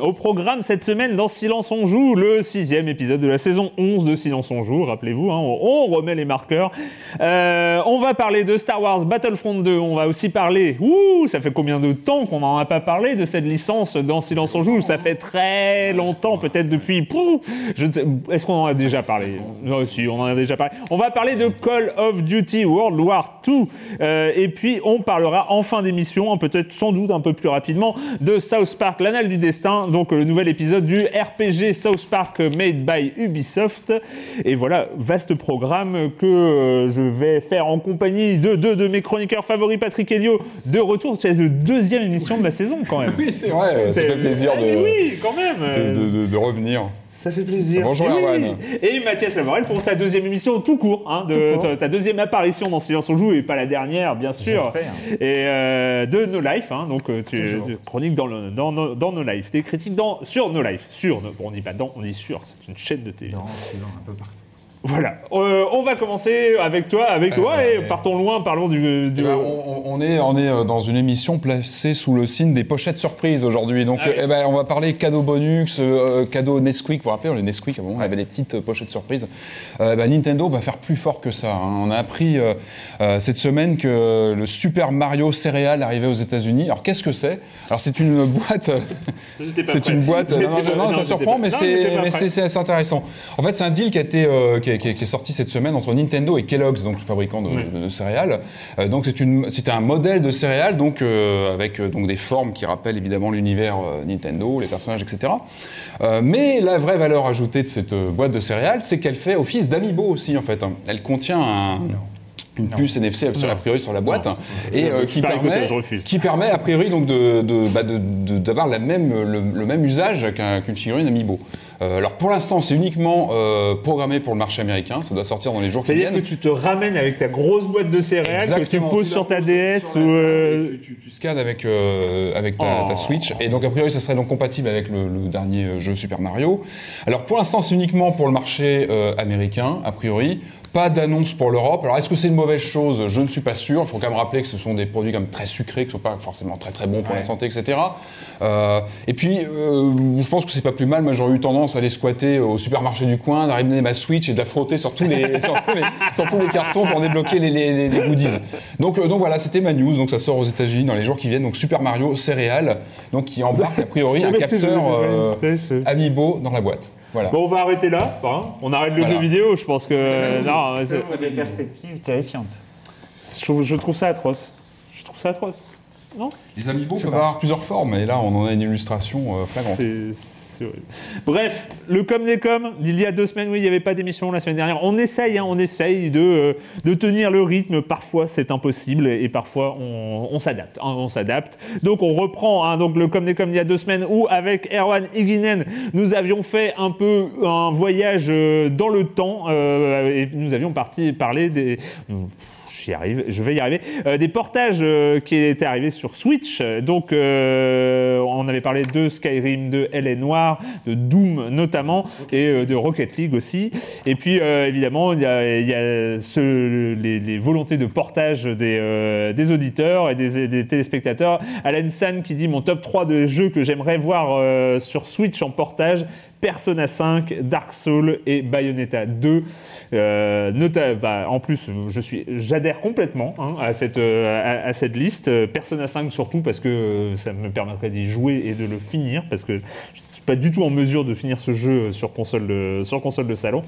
Au programme cette semaine dans Silence on joue, le sixième épisode de la saison 11 de Silence on joue, rappelez-vous, hein, on remet les marqueurs. Euh, on va parler de Star Wars Battlefront 2, on va aussi parler, ouh, ça fait combien de temps qu'on n'en a pas parlé de cette licence dans Silence on joue Ça fait très longtemps, peut-être depuis, est-ce qu'on en a déjà parlé? Non, si, on en a déjà parlé. On va parler de Call of Duty World War 2, euh, et puis on parlera en fin d'émission, hein, peut-être sans doute un peu plus rapidement, de South Park, l'anal du destin, donc le nouvel épisode du RPG South Park Made by Ubisoft. Et voilà, vaste programme que euh, je vais faire en compagnie de deux de mes chroniqueurs favoris, Patrick Elio, de retour. C'est la deuxième émission de la saison quand même. Oui, c'est vrai, ça fait plaisir de, oui, quand même. de, de- de revenir. Ça fait plaisir. Bonjour. Erwan. Et Mathias Lavorel pour ta deuxième émission tout court, hein, de ta, ta deuxième apparition dans Silence on joue et pas la dernière bien sûr. Et euh, de No Life, hein, donc euh, tu, tu chroniques dans, le, dans, no, dans No Life, des critiques dans, sur No Life, sur, no- bon, on dit pas dans, on dit sur, c'est une chaîne de télé. Voilà, Euh, on va commencer avec toi, avec toi, et partons loin, parlons du... du- Eh ben, on, on est, on est euh, dans une émission placée sous le signe des pochettes surprises aujourd'hui. Donc, Ah oui. eh ben, on va parler cadeau bonus, euh, cadeau Nesquik. Vous vous rappelez, les Nesquik, on avait des petites euh, pochettes surprises. Euh, ben, Nintendo va faire plus fort que ça. hein. On a appris euh, euh, cette semaine que le Super Mario céréal arrivait aux États-Unis. Alors, qu'est-ce que c'est? Alors, c'est une boîte. C'est une boîte. Non, non, non, non, ça surprend, pas- mais c'est assez intéressant. En fait, c'est un deal qui a été euh, est- qui est- qui est sorti cette semaine entre Nintendo et Kellogg's, donc le fabricant de, de- de céréales. Euh, donc c'est un modèle de céréales donc euh, avec euh, donc des formes qui rappellent évidemment l'univers Nintendo, les personnages, etc. Mais la vraie valeur ajoutée de cette boîte de céréales, c'est qu'elle fait office d'amiibo aussi en fait. hein. Elle contient un une puce NFC a priori sur la boîte et euh, qui permet qui a priori donc de de- bah, de- d'avoir la même le, le même usage qu'un- qu'une figurine Amiibo. Euh, alors pour l'instant c'est uniquement euh, programmé pour le marché américain, ça doit sortir dans les jours qui C'est-à-dire viennent. que tu te ramènes avec ta grosse boîte de céréales Exactement, que tu poses tu sur ta DS sur ou... euh, tu, tu- tu scannes avec, euh, avec ta, Oh. ta Switch. Et donc, a priori, ça serait donc compatible avec le, le dernier euh, jeu Super Mario. Alors, pour l'instant, c'est uniquement pour le marché euh, américain, a priori. Pas d'annonce pour l'Europe. Alors, est-ce que c'est une mauvaise chose? Je ne suis pas sûr. Il faut quand même rappeler que ce sont des produits comme très sucrés, qui ne sont pas forcément très très bons pour la santé, etc. Euh, et puis, euh, je pense que c'est pas plus mal. Moi, j'aurais eu tendance à aller squatter au supermarché du coin, d'arriver ma Switch et de la frotter sur tous les, sur tous les, sur tous les cartons pour débloquer les, les, les- les goodies. Donc, euh, donc voilà, c'était ma news. Donc, ça sort aux États-Unis dans les jours qui viennent. Donc, Super Mario céréales, donc qui embarque a priori un capteur euh, Amiibo dans la boîte. Voilà. Bon, on va arrêter là. hein. On arrête le Voilà. jeu vidéo, je pense que... Non, c'est- des perspectives terrifiantes. je, trouve, je trouve ça atroce. Je trouve ça atroce. Non? Les Amiibo peuvent avoir plusieurs formes. Et là, on en a une illustration euh, flagrante. C'est-. Bref, le com des com d'il y a deux semaines, oui, il n'y avait pas d'émission la semaine dernière. On essaye, hein, on essaye de, euh, de tenir le rythme. Parfois, c'est impossible et parfois, on, hein, s'adapte. Donc, on reprend hein, donc le com des com d'il y a deux semaines où, avec Erwan Higinen, nous avions fait un peu un voyage euh, dans le temps euh, et nous avions parti parler des. J'y arrive, je vais y arriver. Euh, des portages euh, qui étaient arrivés sur Switch. Donc, euh, on avait parlé de Skyrim, de LA Noir, de Doom notamment, et de Rocket League aussi. Et puis, évidemment, il y a, ce- les, volontés de portage des, des auditeurs et des, téléspectateurs. Alan San qui dit mon top 3 de jeux que j'aimerais voir sur Switch en portage. Persona 5, Dark Souls et Bayonetta 2. Euh, bah, en plus, je suis, j'adhère complètement hein, à, cette, euh, à, cette liste. Euh, Persona 5 surtout parce que euh, ça me permettrait d'y jouer et de le finir parce que je suis pas du tout en mesure de finir ce jeu sur console de, sur console de salon.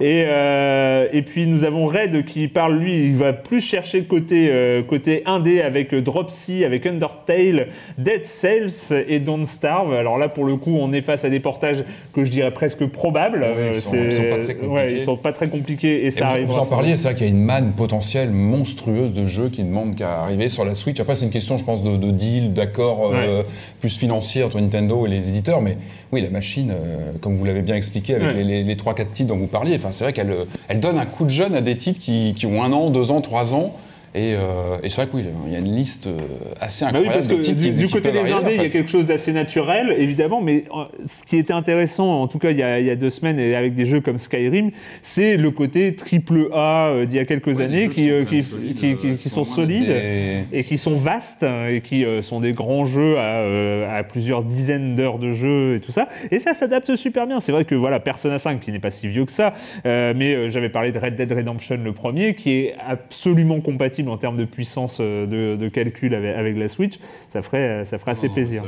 Et, euh, et puis nous avons Red qui parle, lui, il va plus chercher côté, euh, côté indé avec Dropsy, avec Undertale, Dead Cells et Don't Starve. Alors là, pour le coup, on est face à des portages que je dirais presque probables. Oui, ils sont- ils sont pas très compliqués. ouais, ils sont pas très compliqués et Et ça vous, arrive. vous en parliez, c'est vrai qu'il y a une manne potentielle monstrueuse de jeux qui ne demandent qu'à arriver sur la Switch. Après, c'est une question, je pense, de, de deal, d'accord euh, plus financier entre Nintendo et les éditeurs. Mais oui, la machine, euh, comme vous l'avez bien expliqué avec Ouais. les, les, les 3-4 titres dont vous parliez, c'est vrai qu'elle euh, elle donne un coup de jeune à des titres qui, qui ont un an, deux ans, trois ans. Et, euh, et c'est vrai que oui, il y a une liste euh, assez Bah oui, incroyable parce que de titres du, qui, du qui côté des arriver, indés, il y a quelque chose d'assez naturel, évidemment, mais euh, ce qui était intéressant, en tout cas il y a, il y a deux semaines, et avec des jeux comme Skyrim, c'est le côté triple A d'il y a quelques Ouais, années qui, qui sont qui, solides, qui- qui- qui qui sont sont loin solides des- et qui sont vastes hein, et qui euh, sont des grands jeux à, euh, à plusieurs dizaines d'heures de jeu et tout ça. Et ça s'adapte super bien. C'est vrai que voilà, Persona 5 qui n'est pas si vieux que ça, euh, mais euh, j'avais parlé de Red Dead Redemption le premier, qui est absolument compatible en termes de puissance euh, de, de calcul avec, avec la Switch. Ça ferait, euh, ça ferait assez Non, plaisir.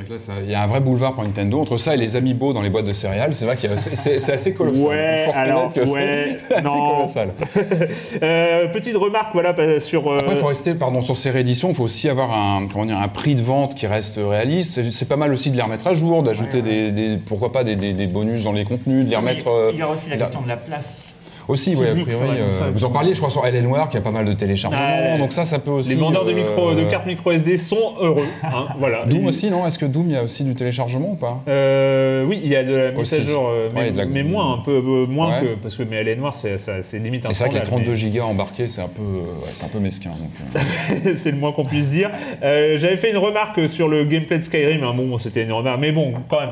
Il y a un vrai boulevard pour Nintendo. Entre ça et les amiibo dans les boîtes de céréales, c'est vrai que c'est assez colossal. Ouais, alors, que ouais, c'est colossal. Euh, petite remarque voilà sur. euh, Après, il faut rester, pardon, sur ces rééditions, il faut aussi avoir un, comment dire, un prix de vente qui reste réaliste. C'est- pas mal aussi de les remettre à jour, d'ajouter des, des- pourquoi pas des, des- des bonus dans les contenus, de les remettre. Il y a aussi la- question de la place. Aussi, oui, a priori. euh, vous en parliez, je crois, sur LL Noir, qui a pas mal de téléchargements. Ouais. donc ça, ça peut aussi. les vendeurs de, euh, micro, de cartes micro SD sont heureux. hein, voilà. Doom aussi, non? Est-ce que Doom, il y a aussi du téléchargement ou pas? Euh, oui, il y a de la mise Aussi. à jour, mais, Ouais, moins, un peu moins Ouais. que parce que mais elle est noire, c'est limite un c'est vrai que les scandale, 32 gigas embarqués, c'est un peu, ouais, c'est un peu mesquin. c'est le moins qu'on puisse dire. J'avais fait une remarque sur le gameplay de Skyrim. hein, bon, c'était une remarque, mais bon, quand même.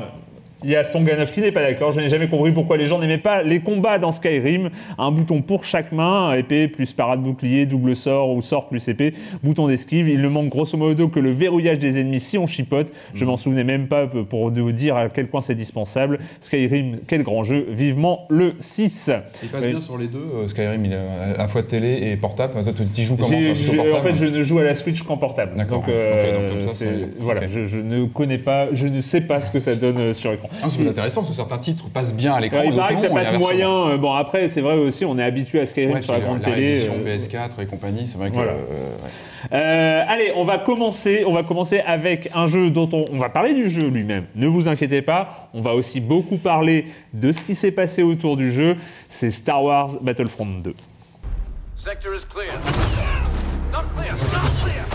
Il y a Stonganov qui n'est pas d'accord. Je n'ai jamais compris pourquoi les gens n'aimaient pas les combats dans Skyrim. Un bouton pour chaque main, épée plus parade bouclier, double sort ou sort plus épée, bouton d'esquive. Il ne manque grosso modo que le verrouillage des ennemis si on chipote. Je m'en souvenais même pas pour vous dire à quel point c'est dispensable. Skyrim, quel grand jeu. Vivement le 6. Il passe bien sur les deux. euh, Skyrim, il est à la fois télé et portable. Toi, tu y joues comment en fait, je ne joue à la Switch qu'en portable. D'accord. Donc, euh, donc comme ça, voilà, je, je ne connais pas, je ne sais pas ce que ça donne euh, sur écran. Ah, c'est intéressant parce que certains titres passent bien à l'écran. Ouais, il paraît que ça passe moyen. euh, Bon, après, c'est vrai aussi, on est habitué à Skyrim Ouais, sur la grande la télé. euh, PS4 et compagnie, c'est vrai que. Voilà. euh, ouais. Euh, allez, on va commencer. On va commencer avec un jeu dont on, on va parler du jeu lui-même. Ne vous inquiétez pas. On va aussi beaucoup parler de ce qui s'est passé autour du jeu. C'est Star Wars Battlefront 2. Sector is clear. Not clear. Not clear.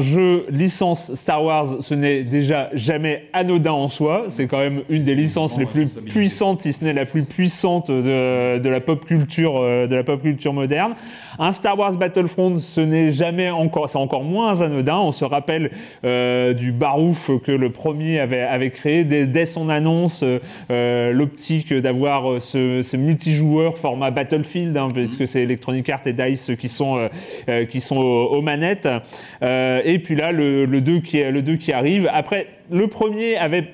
Un jeu licence Star Wars, ce n'est déjà jamais anodin en soi. C'est quand même une des licences les plus puissantes, si ce n'est la plus puissante de, de la pop culture, euh, de la pop culture moderne. Un Star Wars Battlefront, ce n'est jamais encore, c'est encore moins anodin. On se rappelle euh, du barouf que le premier avait, créé dès, son annonce, euh, l'optique d'avoir euh, ce, ce multijoueur format Battlefield, hein, puisque c'est Electronic Arts et Dice qui sont, euh, qui sont aux, manettes. Et puis là, le, le 2 qui, le 2 qui arrive. Après, le premier avait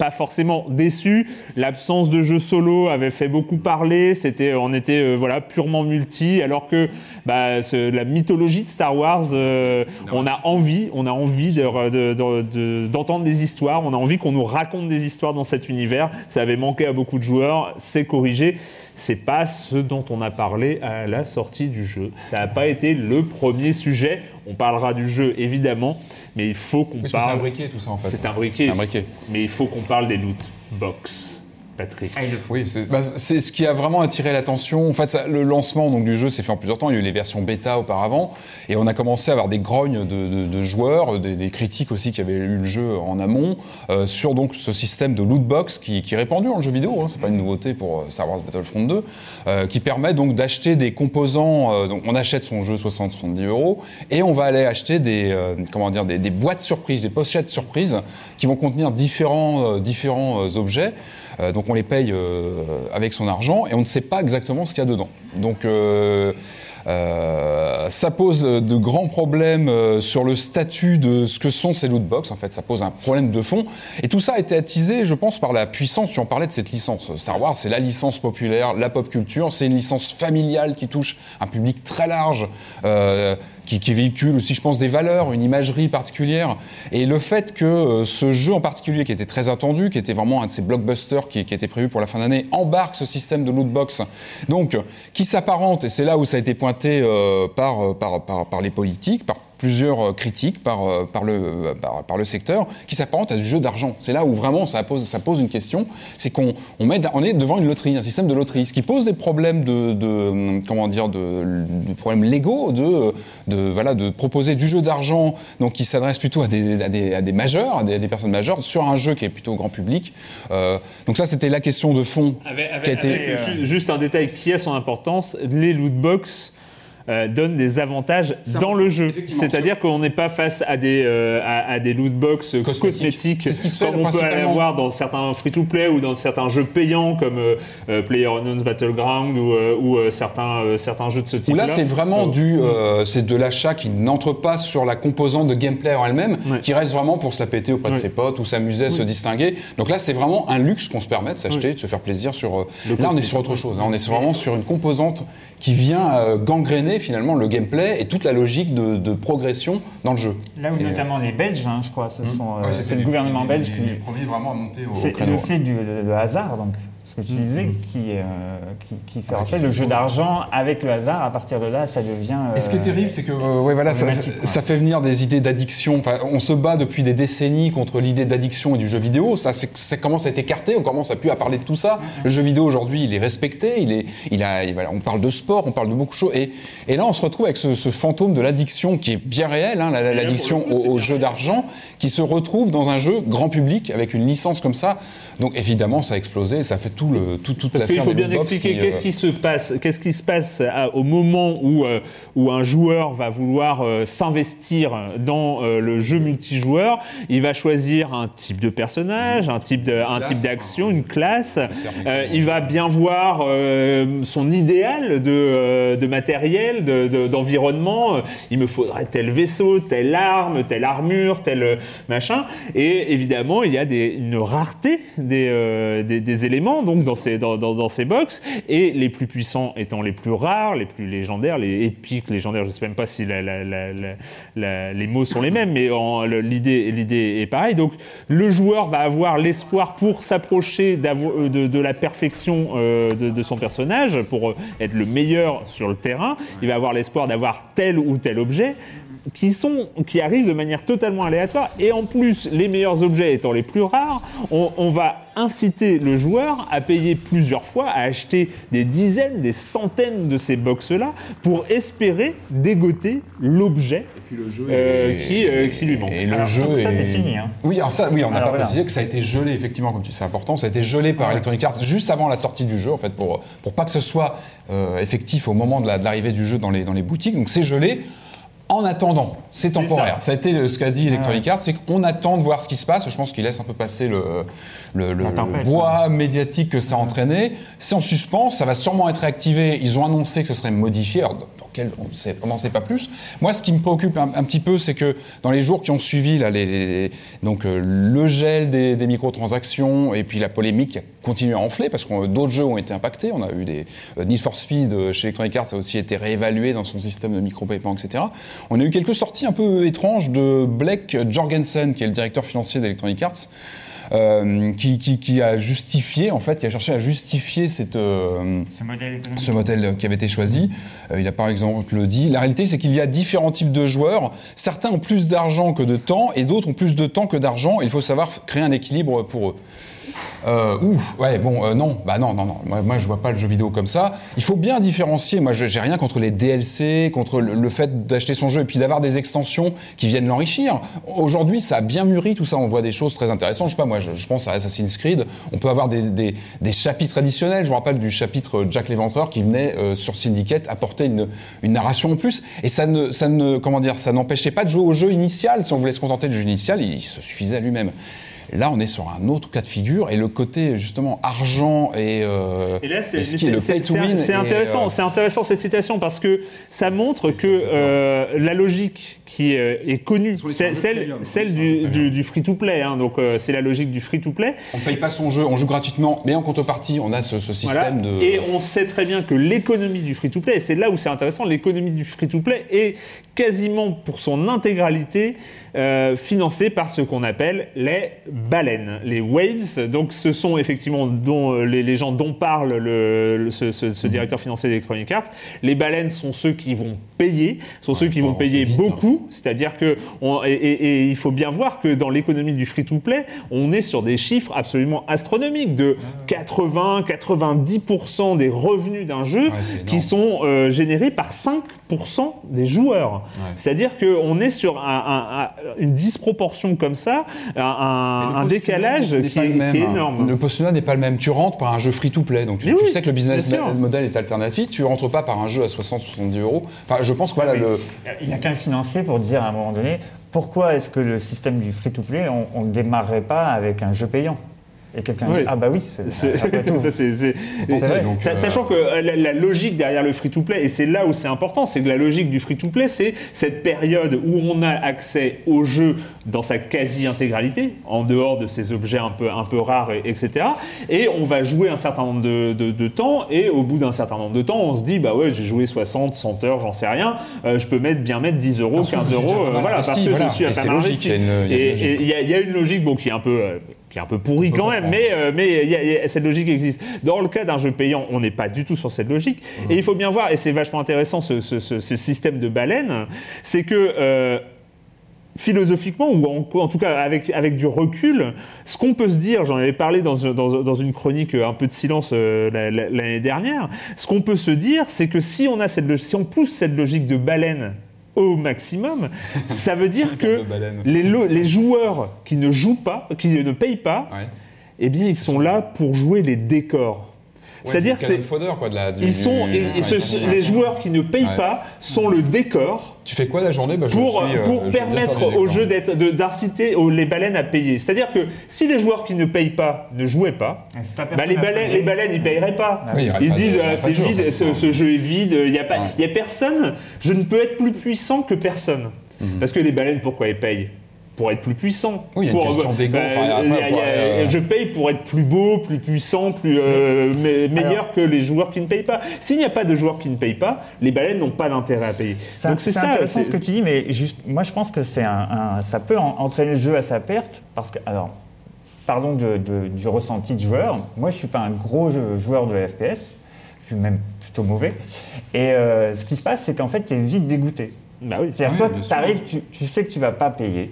pas forcément déçu. L'absence de jeu solo avait fait beaucoup parler. C'était, on était euh, voilà purement multi, alors que bah, ce- la mythologie de Star Wars, euh, on a envie, on a envie de- de- de- de- d'entendre des histoires. On a envie qu'on nous raconte des histoires dans cet univers. Ça avait manqué à beaucoup de joueurs. C'est corrigé. C'est pas ce dont on a parlé à la sortie du jeu. Ça n'a pas été le premier sujet. On parlera du jeu évidemment, mais il faut qu'on Parce que c'est un parle. briquet tout ça en fait. C'est un briquet. C'est un briquet. Mais il faut qu'on parle des loot box, Patrick. Ah, il le faut. Oui, c'est bah, c'est ce qui a vraiment attiré l'attention. En fait, ça- le lancement donc, du jeu s'est fait en plusieurs temps. Il y a eu les versions bêta auparavant. Et on a commencé à avoir des grognes de, de- de joueurs, des, des critiques aussi qui avaient eu le jeu en amont, euh, sur donc, ce système de loot box qui, qui est répandu dans le jeu vidéo. Hein, c'est pas une nouveauté pour euh, Star Wars Battlefront 2, euh, qui permet donc d'acheter des composants. euh, donc on achète son jeu 60-70 euros et on va aller acheter des, euh, comment dire, des, des boîtes surprises, des pochettes surprises qui vont contenir différents, euh, différents euh, objets. Euh, donc on les paye euh, avec son argent et on ne sait pas exactement ce qu'il y a dedans. Donc euh, ça pose de grands problèmes sur le statut de ce que sont ces loot box. En fait, ça pose un problème de fond. Et tout ça a été attisé, je pense, par la puissance. Tu en parlais de cette licence. Star Wars, c'est la licence populaire, la pop culture. C'est une licence familiale qui touche un public très large. Qui, qui véhicule aussi, je pense, des valeurs, une imagerie particulière. Et le fait que euh, ce jeu en particulier, qui était très attendu, qui était vraiment un de ces blockbusters qui, était prévu pour la fin d'année, embarque ce système de loot box, donc qui s'apparente, et c'est là où ça a été pointé euh, par, euh, par, par les politiques, par plusieurs euh, critiques par, euh, par, le, euh, par, par le secteur, qui s'apparente à du jeu d'argent. C'est là où vraiment ça pose, ça pose une question, c'est qu'on on met, on est devant une loterie, un système de loterie, ce qui pose des problèmes de, de comment dire, de, de problèmes légaux, de, de voilà, de proposer du jeu d'argent, donc qui s'adresse plutôt à des, à des, à des majeurs, à des, à des personnes majeures, sur un jeu qui est plutôt grand public. Euh, donc ça, c'était la question de fond Avec, avec- qui a été. avec, euh, juste un détail qui a son importance, les loot box euh, donnent des avantages dans le jeu. C'est-à-dire qu'on n'est pas face à des, euh, à, à des loot box Cosmétiques. cosmétiques, ce qui se fait comme on peut avoir dans certains free-to-play ou dans certains jeux payants comme euh, euh, PlayerUnknown's Battleground ou, ou certains, certains jeux de ce type-là. là, c'est vraiment du, c'est de l'achat qui n'entre pas sur la composante de gameplay en elle-même, Ouais. qui reste vraiment pour se la péter auprès de ses potes ou s'amuser, se distinguer. Donc là, c'est vraiment un luxe qu'on se permet de s'acheter, de se faire plaisir sur. Le là, on est sur autre chose. Là, on est vraiment sur une composante qui vient euh, finalement le gameplay et toute la logique de, de progression dans le jeu. Là où Et, notamment les Belges, hein, je crois, ce sont, euh, Ouais, c'était c'est le gouvernement les- belge les- qui. les premiers vraiment à monter au, C'est le fait du le, le hasard, donc, que tu disais, qui, euh, qui, qui fait rentrer le jeu d'argent avec le hasard. À partir de là, ça devient. Et ce qui est euh, terrible, c'est que euh, ouais, voilà, ça, fait venir des idées d'addiction. Enfin, on se bat depuis des décennies contre l'idée d'addiction et du jeu vidéo. Ça, ça commence à être écarté. On commence à plus à parler de tout ça. Le jeu vidéo aujourd'hui, il est respecté. Il est, il a, il- voilà, on parle de sport, on parle de beaucoup de choses. Et, et là, on se retrouve avec ce, ce fantôme de l'addiction qui est bien réel, hein, la- la- l'addiction au, jeu d'argent, qui se retrouve dans un jeu grand public avec une licence comme ça. Donc évidemment, ça a explosé. Ça fait tout le, tout, toute Parce qu'il l'affaire faut des bien expliquer qui, qu'est-ce euh, qui se passe, qu'est-ce qui se passe à- au moment où, euh, où un joueur va vouloir euh, s'investir dans euh, le jeu multijoueur. Il va choisir un type de personnage, un type de, un classe, type d'action, une classe. Euh, il va bien voir euh, son idéal de, euh, de matériel, de- de- d'environnement. Euh, il me faudrait tel vaisseau, telle arme, telle armure, tel euh, machin. Et évidemment, il y a des, une rareté des, euh, des, éléments donc dans ces, dans, dans, ces. Et les plus puissants étant les plus rares, les plus légendaires, les épiques, légendaires, je ne sais même pas si les mots sont les mêmes, mais l'idée l'idée est pareille. Donc le joueur va avoir l'espoir pour s'approcher euh, de, de la perfection euh, de, son personnage, pour être le meilleur sur le terrain. Il va avoir l'espoir d'avoir tel ou tel objet. Qui, sont, qui arrivent de manière totalement aléatoire. Et en plus, les meilleurs objets étant les plus rares, on, on va inciter le joueur à payer plusieurs fois, à acheter des dizaines, des centaines de ces box-là pour espérer dégoter l'objet euh, qui, euh, qui lui manque. Et le Alors, jeu que ça, est- c'est fini, hein. Oui, alors ça, oui, on n'a pas voilà. précisé que ça a été gelé, effectivement, comme tu sais, c'est important. Ça a été gelé par Electronic Arts juste avant la sortie du jeu, en fait, pour, pour pas que ce soit euh, effectif au moment de la- de l'arrivée du jeu dans les, dans les boutiques. Donc c'est gelé. En attendant, c'est temporaire. Ça. a été ce qu'a dit Electronic Arts, c'est qu'on attend de voir ce qui se passe. Je pense qu'il laisse un peu passer le, le, le- La tempête, le bois médiatique que ça a entraîné. C'est en suspens, ça va sûrement être réactivé. Ils ont annoncé que ce serait modifié. Alors, dans quel, on n'en sait pas plus. Moi, ce qui me préoccupe un, un petit peu, c'est que dans les jours qui ont suivi, là, les, les- donc, euh, le gel des, des microtransactions et puis la polémique continué à enfler parce que euh, d'autres jeux ont été impactés. On a eu des euh, Need for Speed euh, chez Electronic Arts, ça a aussi été réévalué dans son système de micro-paiement, etc. On a eu quelques sorties un peu étranges de Blake Jorgensen, qui est le directeur financier d'Electronic Arts. euh, qui, qui- qui a justifié, en fait, qui a cherché à justifier cette, euh, Ce modèle économique. ce modèle qui avait été choisi. Euh, il a par exemple le dit. La réalité, c'est qu'il y a différents types de joueurs. Certains ont plus d'argent que de temps et d'autres ont plus de temps que d'argent. Il faut savoir créer un équilibre pour eux. Euh, ouf, ouais, bon, euh, non, bah non, non, non. Moi, je vois pas le jeu vidéo comme ça. Il faut bien différencier. Moi, j'ai rien contre les DLC, contre le, le fait d'acheter son jeu et puis d'avoir des extensions qui viennent l'enrichir. Aujourd'hui, ça a bien mûri tout ça. On voit des choses très intéressantes. Je sais pas, moi, je, je pense à Assassin's Creed. On peut avoir des, des, des chapitres additionnels. Je me rappelle du chapitre Jack l'Éventreur qui venait euh, sur Syndicate apporter une, une narration en plus. Et ça ne, ça ne, comment dire, ça n'empêchait pas de jouer au jeu initial. Si on voulait se contenter du jeu initial, il se suffisait à lui-même. Là, on est sur un autre cas de figure et le côté justement argent et, euh, Et là, c'est ce qui est le pay to win. c'est et, intéressant, euh, c'est intéressant cette citation parce que ça montre que euh, la logique qui euh, est connue, celle, celle du, du- du free-to-play, hein, donc euh, c'est la logique du free-to-play. on ne paye pas son jeu, on joue gratuitement, mais en contrepartie, on a ce, ce Voilà. système de. Et on sait très bien que l'économie du free-to-play, et c'est là où c'est intéressant, l'économie du free-to-play est quasiment pour son intégralité euh, financée par ce qu'on appelle les baleines, les whales. Donc ce sont effectivement dont, les, les gens dont parle le, le- ce, ce- Mhm. ce directeur financier d'Electronic Arts. Les baleines sont ceux qui vont payer, sont ceux qui vont payer hein. C'est-à-dire que on- et, et- et il faut bien voir que dans l'économie du free-to-play, on est sur des chiffres absolument astronomiques de 80-90% des revenus d'un jeu Ouais, qui sont euh, générés par 5% des joueurs. Ouais. C'est-à-dire qu'on est sur un- un- un- une disproportion comme ça, un, décalage qui, est- le même, qui est hein. énorme. Le postulat n'est pas le même. Tu rentres par un jeu free-to-play, donc tu, Mais tu oui, sais que le business model est alternatif. Tu rentres pas par un jeu à 60-70 euros. Enfin, je pense que voilà, le, Il n'y a qu'un financier pour dire à un moment donné pourquoi est-ce que le système du free-to-play, on ne démarrerait pas avec un jeu payant? Et quelqu'un Oui. dit Ah bah oui, c'est Sachant que euh, la, la logique derrière le free-to-play, et c'est là où c'est important, c'est que la logique du free-to-play, c'est cette période où on a accès au jeu dans sa quasi-intégralité, en dehors de ces objets un peu, un peu rares, et- etc. Et on va jouer un certain nombre de, de- de temps, et au bout d'un certain nombre de temps, on se dit, bah ouais, j'ai joué 60, 100 heures, j'en sais rien, euh, je peux mettre, bien mettre 10 euros, Parce que 15 je me suis euros, euh, voilà, parce que voilà. je suis à logique, investi. il y a une- logique. et il y, a- il y a une logique bon, qui est un peu, euh, qui est un peu peut quand même, mais, euh, mais il y a- il y a- cette logique existe. Dans le cas d'un jeu payant, on n'est pas du tout sur cette logique. Et il faut bien voir, et c'est vachement intéressant ce, ce- ce- ce système de baleine, c'est que euh, philosophiquement, ou en, en tout cas avec, avec du recul, ce qu'on peut se dire, j'en avais parlé dans, dans- dans une chronique euh, un peu de silence euh, la- la- l'année dernière, ce qu'on peut se dire, c'est que si on, a cette, si on pousse cette logique de baleine au maximum, ça veut dire que les, joueurs qui ne jouent pas, qui ne payent pas, Ouais. eh bien, ils sont là pour jouer les décors. Ouais, C'est-à-dire du que cannon fodder, quoi, de la, du- ils sont, du- et- et enfin, ce- ils sont- les joueurs qui ne payent Ouais. pas sont le décor Tu fais quoi la journée? Bah, je pour, suis, euh, pour je permettre au jeu d'inciter les baleines à payer. C'est-à-dire que si les joueurs qui ne payent pas ne jouaient pas, t'as bah, les, baleines, les baleines ils payeraient pas. Oui, aurait ils se disent euh, c'est vide, ce, ce jeu est vide, il n'y a, pas- Ouais. il y a personne, je ne peux être plus puissant que personne. Mhm. Parce que les baleines, pourquoi elles payent? Pour être plus puissant. Oui, il y a une Pour- question d'ego, bah, après, euh, Je paye pour être plus beau, plus puissant, plus euh, me- meilleur alors- que les joueurs qui ne payent pas. S'il n'y a pas de joueurs qui ne payent pas, les baleines n'ont pas d'intérêt à payer. C'est Donc c'est ça. intéressant c'est- ce que tu dis, mais juste, moi je pense que c'est un, un- ça peut en- entraîner le jeu à sa perte, parce que, alors, parlons de- de- du ressenti de joueur. Moi je suis pas un gros jeu- joueur de FPS, je suis même plutôt mauvais. Et euh, ce qui se passe, c'est qu'en fait, tu es vite dégoûté. Bah oui. C'est-à-dire, Ouais, toi, sûr. tu arrives, tu, tu sais que tu vas pas payer,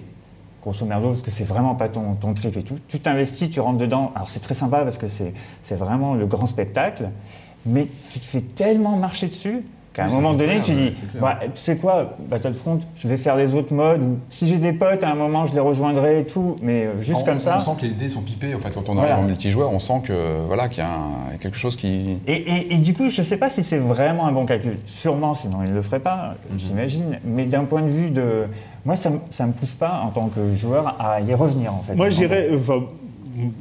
grosso merdo, parce que c'est vraiment pas ton, ton trip et tout. Tu t'investis, tu rentres dedans. Alors, c'est très sympa parce que c'est vraiment le grand spectacle, mais tu te fais tellement marcher dessus qu'à un moment donné, clair, tu dis bah, Tu sais quoi, Battlefront, je vais faire les autres modes. ou Si j'ai des potes, à un moment, je les rejoindrai et tout, mais euh, juste on, comme ça. On sent que les dés sont pipés. En fait, quand on Voilà. arrive en multijoueur, on sent que voilà qu'il y a un- quelque chose qui. Et, et- et du coup, je ne sais pas si c'est vraiment un bon calcul. Sûrement, sinon il ne le ferait pas, Mhm. j'imagine. Mais d'un point de vue de... Moi, ça ne me pousse pas, en tant que joueur, à y revenir, en fait. Moi, j'irais. enfin,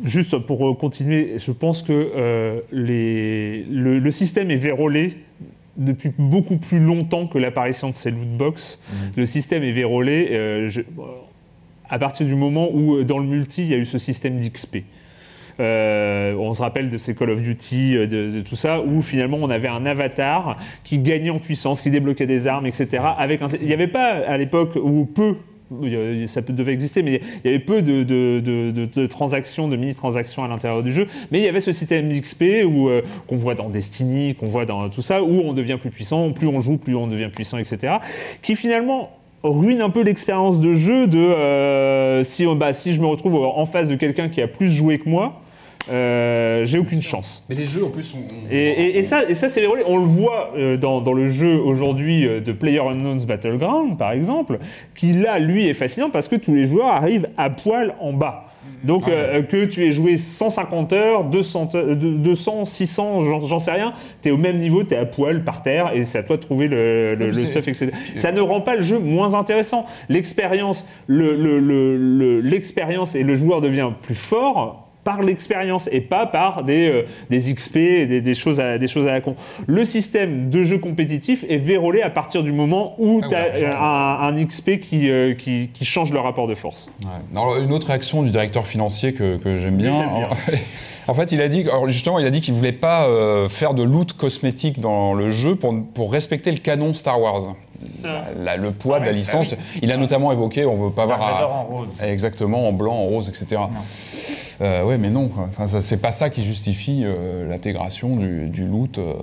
juste pour continuer, je pense que euh, les, le, le système est vérolé depuis beaucoup plus longtemps que l'apparition de ces lootbox. Le système est vérolé euh, je- à partir du moment où, euh, dans le multi, il y a eu ce système d'XP. Euh, on se rappelle de ces Call of Duty, de, de tout ça, où finalement on avait un avatar qui gagnait en puissance, qui débloquait des armes, etc. Avec un- il n'y avait pas à l'époque, ou peu, ça devait exister, mais il y avait peu de, transactions, de mini-transactions à l'intérieur du jeu. Mais il y avait ce système d'XP où, euh, qu'on voit dans Destiny, qu'on voit dans tout ça, où on devient plus puissant, plus on joue, plus on devient puissant, etc. Qui finalement ruine un peu l'expérience de jeu de euh, bah, si je me retrouve en face de quelqu'un qui a plus joué que moi, euh, j'ai aucune chance. Mais les jeux en plus sont. Et, et- et ça, et ça c'est vérolé. On le voit euh, dans, dans le jeu aujourd'hui euh, de PlayerUnknown's Battleground, par exemple, qui là, lui, est fascinant parce que tous les joueurs arrivent à poil en bas. Donc Ah ouais. que tu aies joué 150 heures, 200, heures- de- 200 600, j'en- sais rien, tu es au même niveau, tu es à poil par terre et c'est à toi de trouver le, le, stuff, etc. Ça ne rend pas le jeu moins intéressant. L'expérience, le, le- le- le- l'expérience et le joueur devient plus fort par l'expérience et pas par des, euh, des XP et des, des choses à, des choses à la con. Le système de jeu compétitif est vérolé à partir du moment où Ah tu ouais, genre- as un, un XP qui, euh, qui, qui change le rapport de force. Ouais. Alors, une autre réaction du directeur financier que, que j'aime bien. En fait, il a dit, alors justement, il a dit qu'il voulait pas euh, faire de loot cosmétique dans le jeu pour, pour respecter le canon Star Wars. La- la- le poids de la ouais, licence. Il a notamment évoqué, on veut pas avoir Dark à- Vador en rose. Exactement, en blanc, en rose, etc. Euh, ouais, mais non. Enfin, c'est pas ça qui justifie euh, l'intégration du, du loot euh,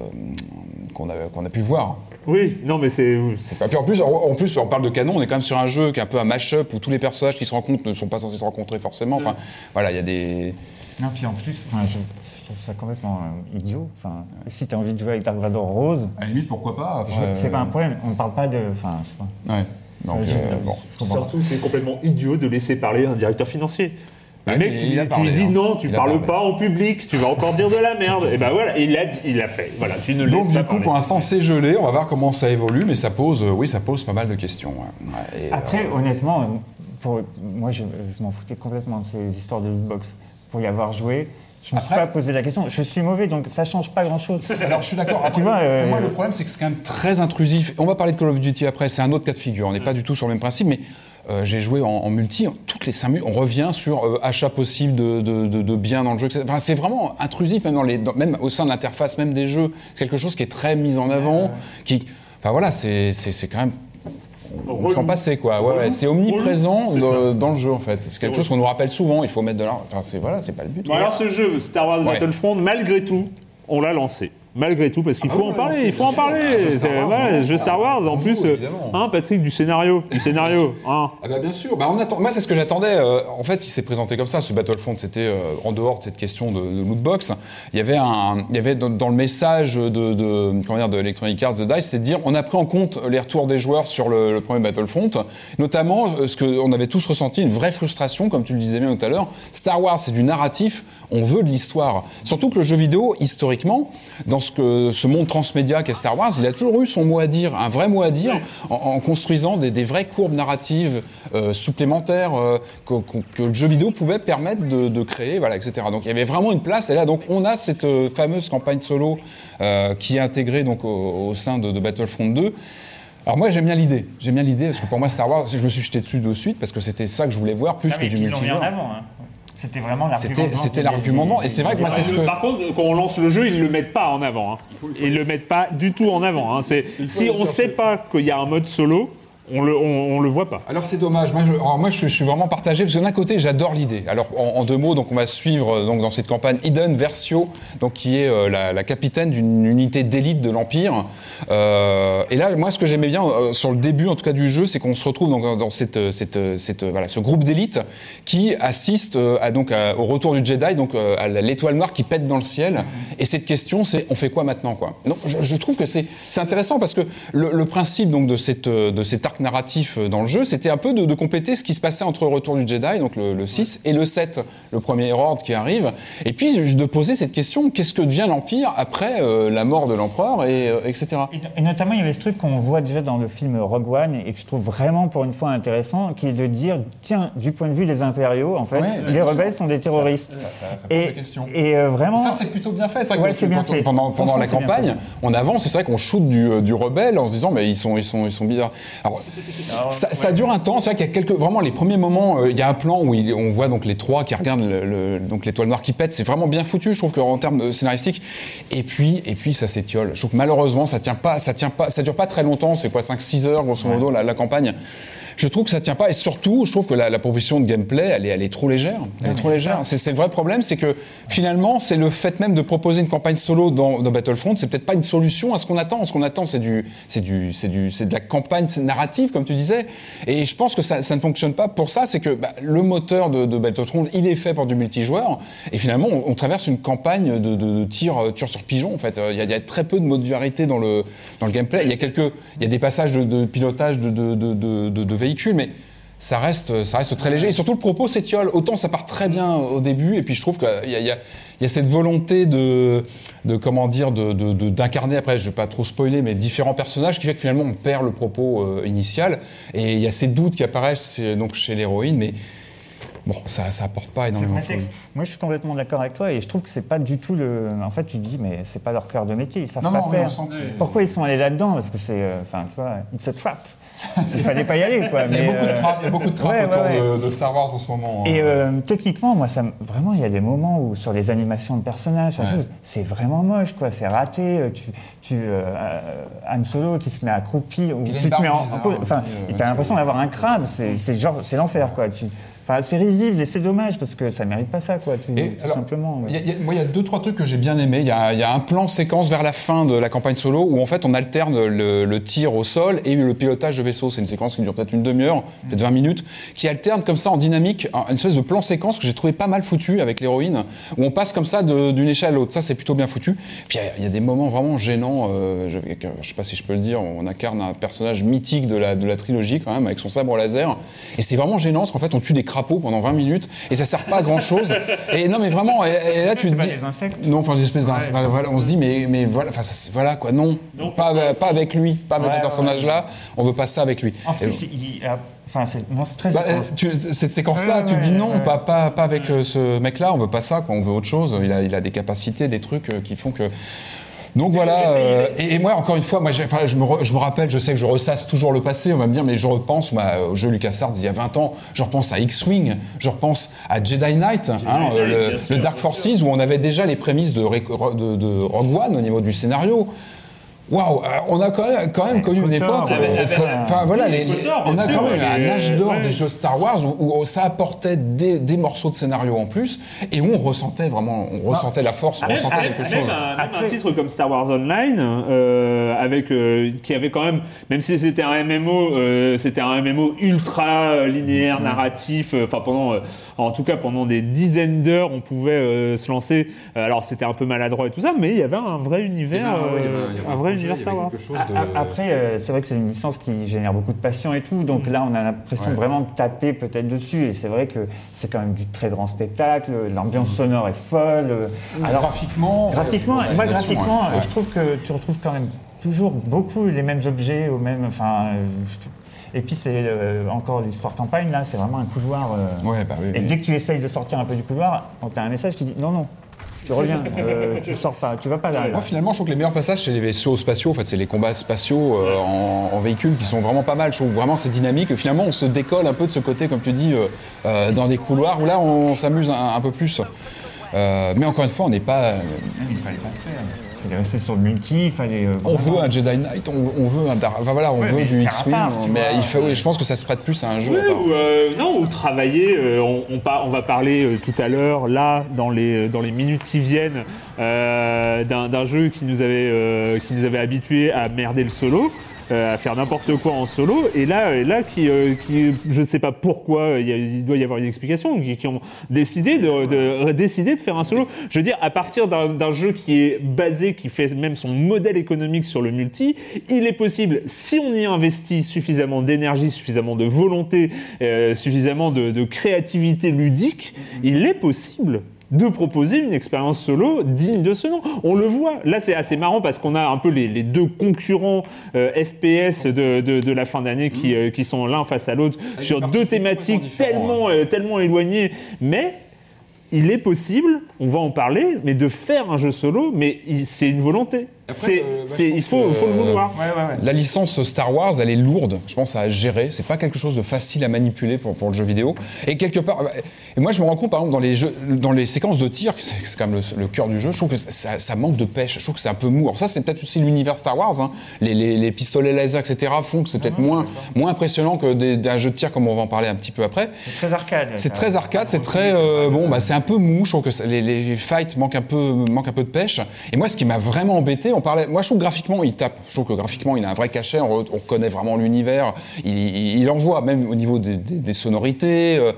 qu'on a, pu voir. Oui, non, mais c'est. Et puis en plus, en, en plus, on parle de canon, on est quand même sur un jeu qui est un peu un mash-up où tous les personnages qui se rencontrent ne sont pas censés se rencontrer forcément. Enfin, voilà, il y a des. Non, puis en plus, enfin, je, je trouve ça complètement euh, idiot. Enfin, si tu as envie de jouer avec Dark Vador rose, À la limite, pourquoi pas c'est pas un problème. On ne parle pas de... Enfin, je sais pas. Ouais. Donc, euh, bon. Surtout, c'est complètement idiot de laisser parler un directeur financier. Ouais, mais tu, il a tu parlé, lui dis hein. non, tu Il a parles parlé. pas en public, tu vas encore dire de la merde. Et ben voilà, il l'a il l'a fait. Voilà, tu ne Donc du pas coup, parler. pour l'instant, c'est gelé. On va voir comment ça évolue, mais ça pose, euh, oui, ça pose pas mal de questions. ouais. Et, Après, euh, honnêtement, euh, pour, moi, je, je m'en foutais complètement de ces histoires de lootbox. Pour y avoir joué, je me suis pas posé la question. Je suis mauvais, donc ça change pas grand-chose. Alors je suis d'accord. Après, Tu vois, euh, Pour moi, le problème, c'est que c'est quand même très intrusif. On va parler de Call of Duty après. C'est un autre cas de figure. On n'est pas du tout sur le même principe, mais euh, j'ai joué en, en multi. Toutes les 5 minutes, on revient sur euh, achat possible de, de, de- de biens dans le jeu. etc. Enfin, c'est vraiment intrusif, même, dans les, dans- même au sein de l'interface même des jeux. C'est quelque chose qui est très mis en avant. Qui, enfin voilà, c'est quand même on s'en passait quoi? Ouais, ouais, Relou. c'est omniprésent dans, le jeu en fait. C'est quelque chose qu'on nous rappelle souvent. Il faut mettre de l'argent. Enfin, c'est voilà, c'est pas le but. Bon, alors ce jeu, Star Wars Ouais. Battlefront, malgré tout, on l'a lancé. Malgré tout, parce qu'il Ah bah faut oui, en parler, il faut en parler. Jeu Star C'est- Wars, voilà, jeu Star. Wars, en plus, hein, Patrick, du scénario, du scénario. hein. Ah bah bien sûr. Bah on attend. Moi c'est ce que j'attendais. euh, en fait, il s'est présenté comme ça. Ce Battlefront, c'était euh, en dehors de cette question de, de lootbox. Il y avait un, il y avait dans, dans le message de, de comment dire de Electronic Arts, de Dice, c'est de dire on a pris en compte les retours des joueurs sur le, le premier Battlefront, notamment euh, ce que on avait tous ressenti une vraie frustration, comme tu le disais bien tout à l'heure. Star Wars, c'est du narratif. On veut de l'histoire. Surtout que le jeu vidéo, historiquement, dans ce que ce monde transmédia qu'est Star Wars, il a toujours eu son mot à dire, un vrai mot à dire, en, en construisant des, des vraies courbes narratives euh, supplémentaires euh, que, le jeu vidéo pouvait permettre de, de créer, voilà, etc. Donc il y avait vraiment une place. Et là, donc on a cette euh, fameuse campagne solo qui est intégrée donc au, au sein de, de Battlefront 2. Alors moi j'aime bien l'idée, j'aime bien l'idée parce que pour moi Star Wars, je me suis jeté dessus de suite parce que c'était ça que je voulais voir plus Ah, que du mis en multijoueur. avant. hein. C'était vraiment l'argument. C'était- l'argument. Et c'est vrai que moi, c'est ce que- Par contre, quand on lance le jeu, ils le mettent pas en avant. hein. Ils le mettent pas du tout en avant. hein. C'est- Si on sait pas qu'il y a un mode solo, on le, on, on le voit pas. Alors c'est dommage. Moi, je, alors moi, je, suis- vraiment partagé parce que d'un côté, j'adore l'idée. Alors en, deux mots, donc on va suivre euh, donc dans cette campagne Eden Versio, donc qui est euh, la, capitaine d'une unité d'élite de l'Empire. Euh, et là, moi, ce que j'aimais bien sur le début, en tout cas du jeu, c'est qu'on se retrouve donc, dans, cette, cette, cette, voilà, ce groupe d'élite qui assiste à, donc au retour du Jedi, donc à l'étoile noire qui pète dans le ciel. Et cette question, c'est on fait quoi maintenant, quoi? Donc je, trouve que c'est intéressant parce que le, principe donc de cette de cet narratif euh, dans le jeu, c'était un peu de, de compléter ce qui se passait entre retour du Jedi, donc le, le 6, et le 7, le premier ordre qui arrive, et puis de poser cette question qu'est-ce que devient l'Empire après euh, la mort de l'empereur et euh, etc. Et, et notamment, il y avait ce truc qu'on voit déjà dans le film Rogue One et que je trouve vraiment, pour une fois, intéressant, qui est de dire, tiens, du point de vue des impériaux, en fait, Ouais, les rebelles sont des terroristes. Ça- ça- ça pose et, la question. et, euh, vraiment... Ça, c'est plutôt bien fait. C'est vrai Ouais, bien fait. pendant, la campagne, on avance, et c'est vrai qu'on shoot du, du rebelle en se disant, mais ils sont, ils sont, ils sont bizarres. Alors, ça, ça dure un temps. C'est vrai qu'il y a quelques, vraiment les premiers moments, euh, il y a un plan où il- on voit donc les trois qui regardent le, le- donc l'étoile noire qui pète. C'est vraiment bien foutu, je trouve qu'en termes euh, scénaristiques. Et puis, et puis ça s'étiole. Je trouve que malheureusement, ça tient pas, ça tient pas, ça dure pas très longtemps. C'est quoi, 5-6 heures grosso modo la, la campagne? Je trouve que ça tient pas et surtout, je trouve que la, la proposition de gameplay, elle est, elle est trop légère. Elle est trop légère. C'est le vrai problème, c'est que finalement, c'est le fait même de proposer une campagne solo dans, dans Battlefront, c'est peut-être pas une solution à ce qu'on attend. Ce qu'on attend, c'est du, c'est du, c'est du, c'est de la campagne narrative, comme tu disais. Et je pense que ça, ça ne fonctionne pas pour ça. C'est que bah, le moteur de, de Battlefront, il est fait pour du multijoueur. Et finalement, on, on traverse une campagne de, de, de tir, euh, tir sur pigeon. En fait, Euh, il y, a, il y a très peu de modularité dans le, dans le gameplay. Il y a quelques, il y a des passages de, de pilotage de, de, de, mais ça reste, ça reste très léger. Et surtout, le propos s'étiole. Autant ça part très bien au début, et puis je trouve qu'il y a, il y a- il y a cette volonté de, de comment dire, de- de- de- d'incarner, après, je vais pas trop spoiler, mais différents personnages, qui fait que finalement, on perd le propos euh, initial. Et il y a ces doutes qui apparaissent euh, donc chez l'héroïne, mais bon, ça, ça apporte pas énormément de choses. Moi, je suis complètement d'accord avec toi et je trouve que c'est pas du tout le. En fait, tu te dis, mais c'est pas leur cœur de métier, ils savent Non, pas non, faire. Pourquoi ils sont allés là-dedans? Parce que c'est. euh, Enfin, tu vois, it's a trap. Il fallait pas y aller, quoi. Il y a mais, beaucoup de euh, trappes, il y a beaucoup de trappes ouais, autour ouais, ouais. De, de Star Wars en ce moment. Et hein. euh, techniquement, moi, ça, vraiment, il y a des moments où sur les animations de personnages, c'est vraiment moche, quoi. C'est raté. euh, Tu, tu euh, Han Solo qui se met accroupi, ou tu te mets en, en. Enfin, euh, t'as l'impression d'avoir un crabe. C'est c'est genre, c'est l'enfer, quoi. Tu, enfin, c'est risible et c'est dommage parce que ça mérite pas ça, quoi. Tout, Et tout alors, simplement. ouais. Il y a- il y a- moi, il y a deux, trois trucs que j'ai bien aimés. Il y, a, il y a un plan séquence vers la fin de la campagne solo où en fait on alterne le, le tir au sol et le pilotage de vaisseau. C'est une séquence qui dure peut-être une demi-heure, peut-être 20 minutes, qui alterne comme ça en dynamique, un- une espèce de plan séquence que j'ai trouvé pas mal foutu avec l'héroïne, où on passe comme ça d'une échelle à l'autre. Ça, c'est plutôt bien foutu. Puis il y a- il y, a des moments vraiment gênants. euh, je, je sais pas si je peux le dire, on incarne un personnage mythique de la, de la trilogie quand même, avec son sabre laser. Et c'est vraiment gênant parce qu'en fait on tue des crapauds pendant 20 minutes et ça sert pas à grand chose. Et non mais vraiment, et, et là tu te pas dis. des insectes Non, enfin des espèces d'insectes. Voilà, on se dit mais mais voilà, enfin voilà quoi, non, pas pas avec lui, pas avec Ouais, ce personnage-là. On veut pas ça avec lui. En plus, il, il a- enfin, c'est très bah, tu- cette séquence-là, Ouais, tu te dis non, pas, pas, pas avec euh, ce mec-là, on veut pas ça, quoi, on veut autre chose. Il a, il a des capacités, des trucs euh, qui font que. Donc voilà, euh, et, et moi encore une fois, moi, je, me re- je me rappelle, je sais que je ressasse toujours le passé, on va me dire, mais je repense moi, au jeu LucasArts il y a 20 ans, je repense à X-Wing, je repense à Jedi Knight, hein, le, sûr, le Dark Forces, où on avait déjà les prémices de, de, de Rogue One au niveau du scénario. Waouh, euh, on a quand même, quand même connu une époque. Enfin voilà, les- on a sûr, quand même eu un âge d'or ouais. des jeux Star Wars où, où ça apportait des, des morceaux de scénario en plus et où on ressentait vraiment, on ressentait la force, on Même- ressentait quelque chose. un, même un titre comme Star Wars Online, euh, avec, euh, qui avait quand même, même si c'était un MMO, euh, c'était un MMO ultra linéaire, narratif. euh, Enfin, pendant, euh, en tout cas, pendant des dizaines d'heures, on pouvait euh, se lancer. Euh, alors, c'était un peu maladroit et tout ça, mais il y avait un vrai univers, euh, un vrai univers Star Wars. Après, euh, c'est vrai que c'est une licence qui génère beaucoup de passion et tout, donc là, on a l'impression Ouais. vraiment de taper peut-être dessus, et c'est vrai que c'est quand même du très grand spectacle, l'ambiance sonore est folle. Alors, graphiquement, graphiquement, moi, graphiquement, ouais. je trouve que tu retrouves quand même toujours beaucoup les mêmes objets, au même, enfin, euh, je- et puis c'est euh, encore l'histoire campagne, là, c'est vraiment un couloir. euh, Ouais, bah oui, et oui. dès que tu essayes de sortir un peu du couloir, on t'a un message qui dit non, non, tu reviens, euh, tu sors pas, tu vas pas là. là. Moi, finalement, je trouve que les meilleurs passages, c'est les vaisseaux spatiaux. En fait, c'est les combats spatiaux euh, en, en véhicule qui sont vraiment pas mal. Je trouve vraiment c'est dynamique. Et finalement, on se décolle un peu de ce côté, comme tu dis, dans des couloirs où là, on s'amuse un, un peu plus. Mais encore une fois, on n'est pas. Il fallait pas le faire. Il est resté sur le multi, il fallait. euh, On veut un Jedi Knight, on, on veut un enfin voilà, on Ouais, veut du X-Wing, mais vois. il faut, oui, je pense que ça se prête plus à un jeu. Ou, euh, non, ou travailler. euh, on, on, par- on va parler euh, tout à l'heure, là, dans les, dans les minutes qui viennent, euh, d'un jeu qui nous, avait, euh, qui nous avait habitués à merder le solo. Euh, à faire n'importe quoi en solo. Et là là qui, euh, qui je ne sais pas pourquoi il, y a- il doit y avoir une explication qui, qui ont décidé de, de décider de faire un solo. Je veux dire à partir d'un d'un jeu qui est basé qui fait même son modèle économique sur le multi il est possible si on y investit suffisamment d'énergie suffisamment de volonté euh, suffisamment de, de créativité ludique il est possible de proposer une expérience solo digne de ce nom. On le voit. Là, c'est assez marrant parce qu'on a un peu les, les deux concurrents euh, FPS de, de- de la fin d'année qui, euh, qui sont l'un face à l'autre Avec sur deux thématiques différentes, tellement, euh, tellement éloignées. Mais il est possible, on va en parler, mais de faire un jeu solo, mais c'est une volonté. C'est, euh, bah, il faut, que, faut le euh, vouloir. Ouais, ouais, ouais. La licence Star Wars, elle est lourde, je pense, à gérer. C'est pas quelque chose de facile à manipuler pour, pour le jeu vidéo. Et quelque part, bah, et moi je me rends compte, par exemple, dans les, jeux, dans les séquences de tir, c'est quand même le, le cœur du jeu, je trouve que ça, ça manque de pêche. Je trouve que c'est un peu mou. Alors ça, c'est peut-être aussi l'univers Star Wars. hein. Les, les- les pistolets laser, etc., font que c'est peut-être moins, moins impressionnant que d'un jeu de tir, comme on va en parler un petit peu après. C'est très arcade. C'est très arcade, c'est très euh, bon, bah c'est un peu mou. Je trouve que ça- les, les fights manquent un peu, manquent un peu de pêche. Et moi, ce qui m'a vraiment embêté, on parlait, moi je trouve que graphiquement il tape. Je trouve que graphiquement il a un vrai cachet. On, re- on reconnaît vraiment l'univers. Il, il, envoie même au niveau des, des- des sonorités. euh.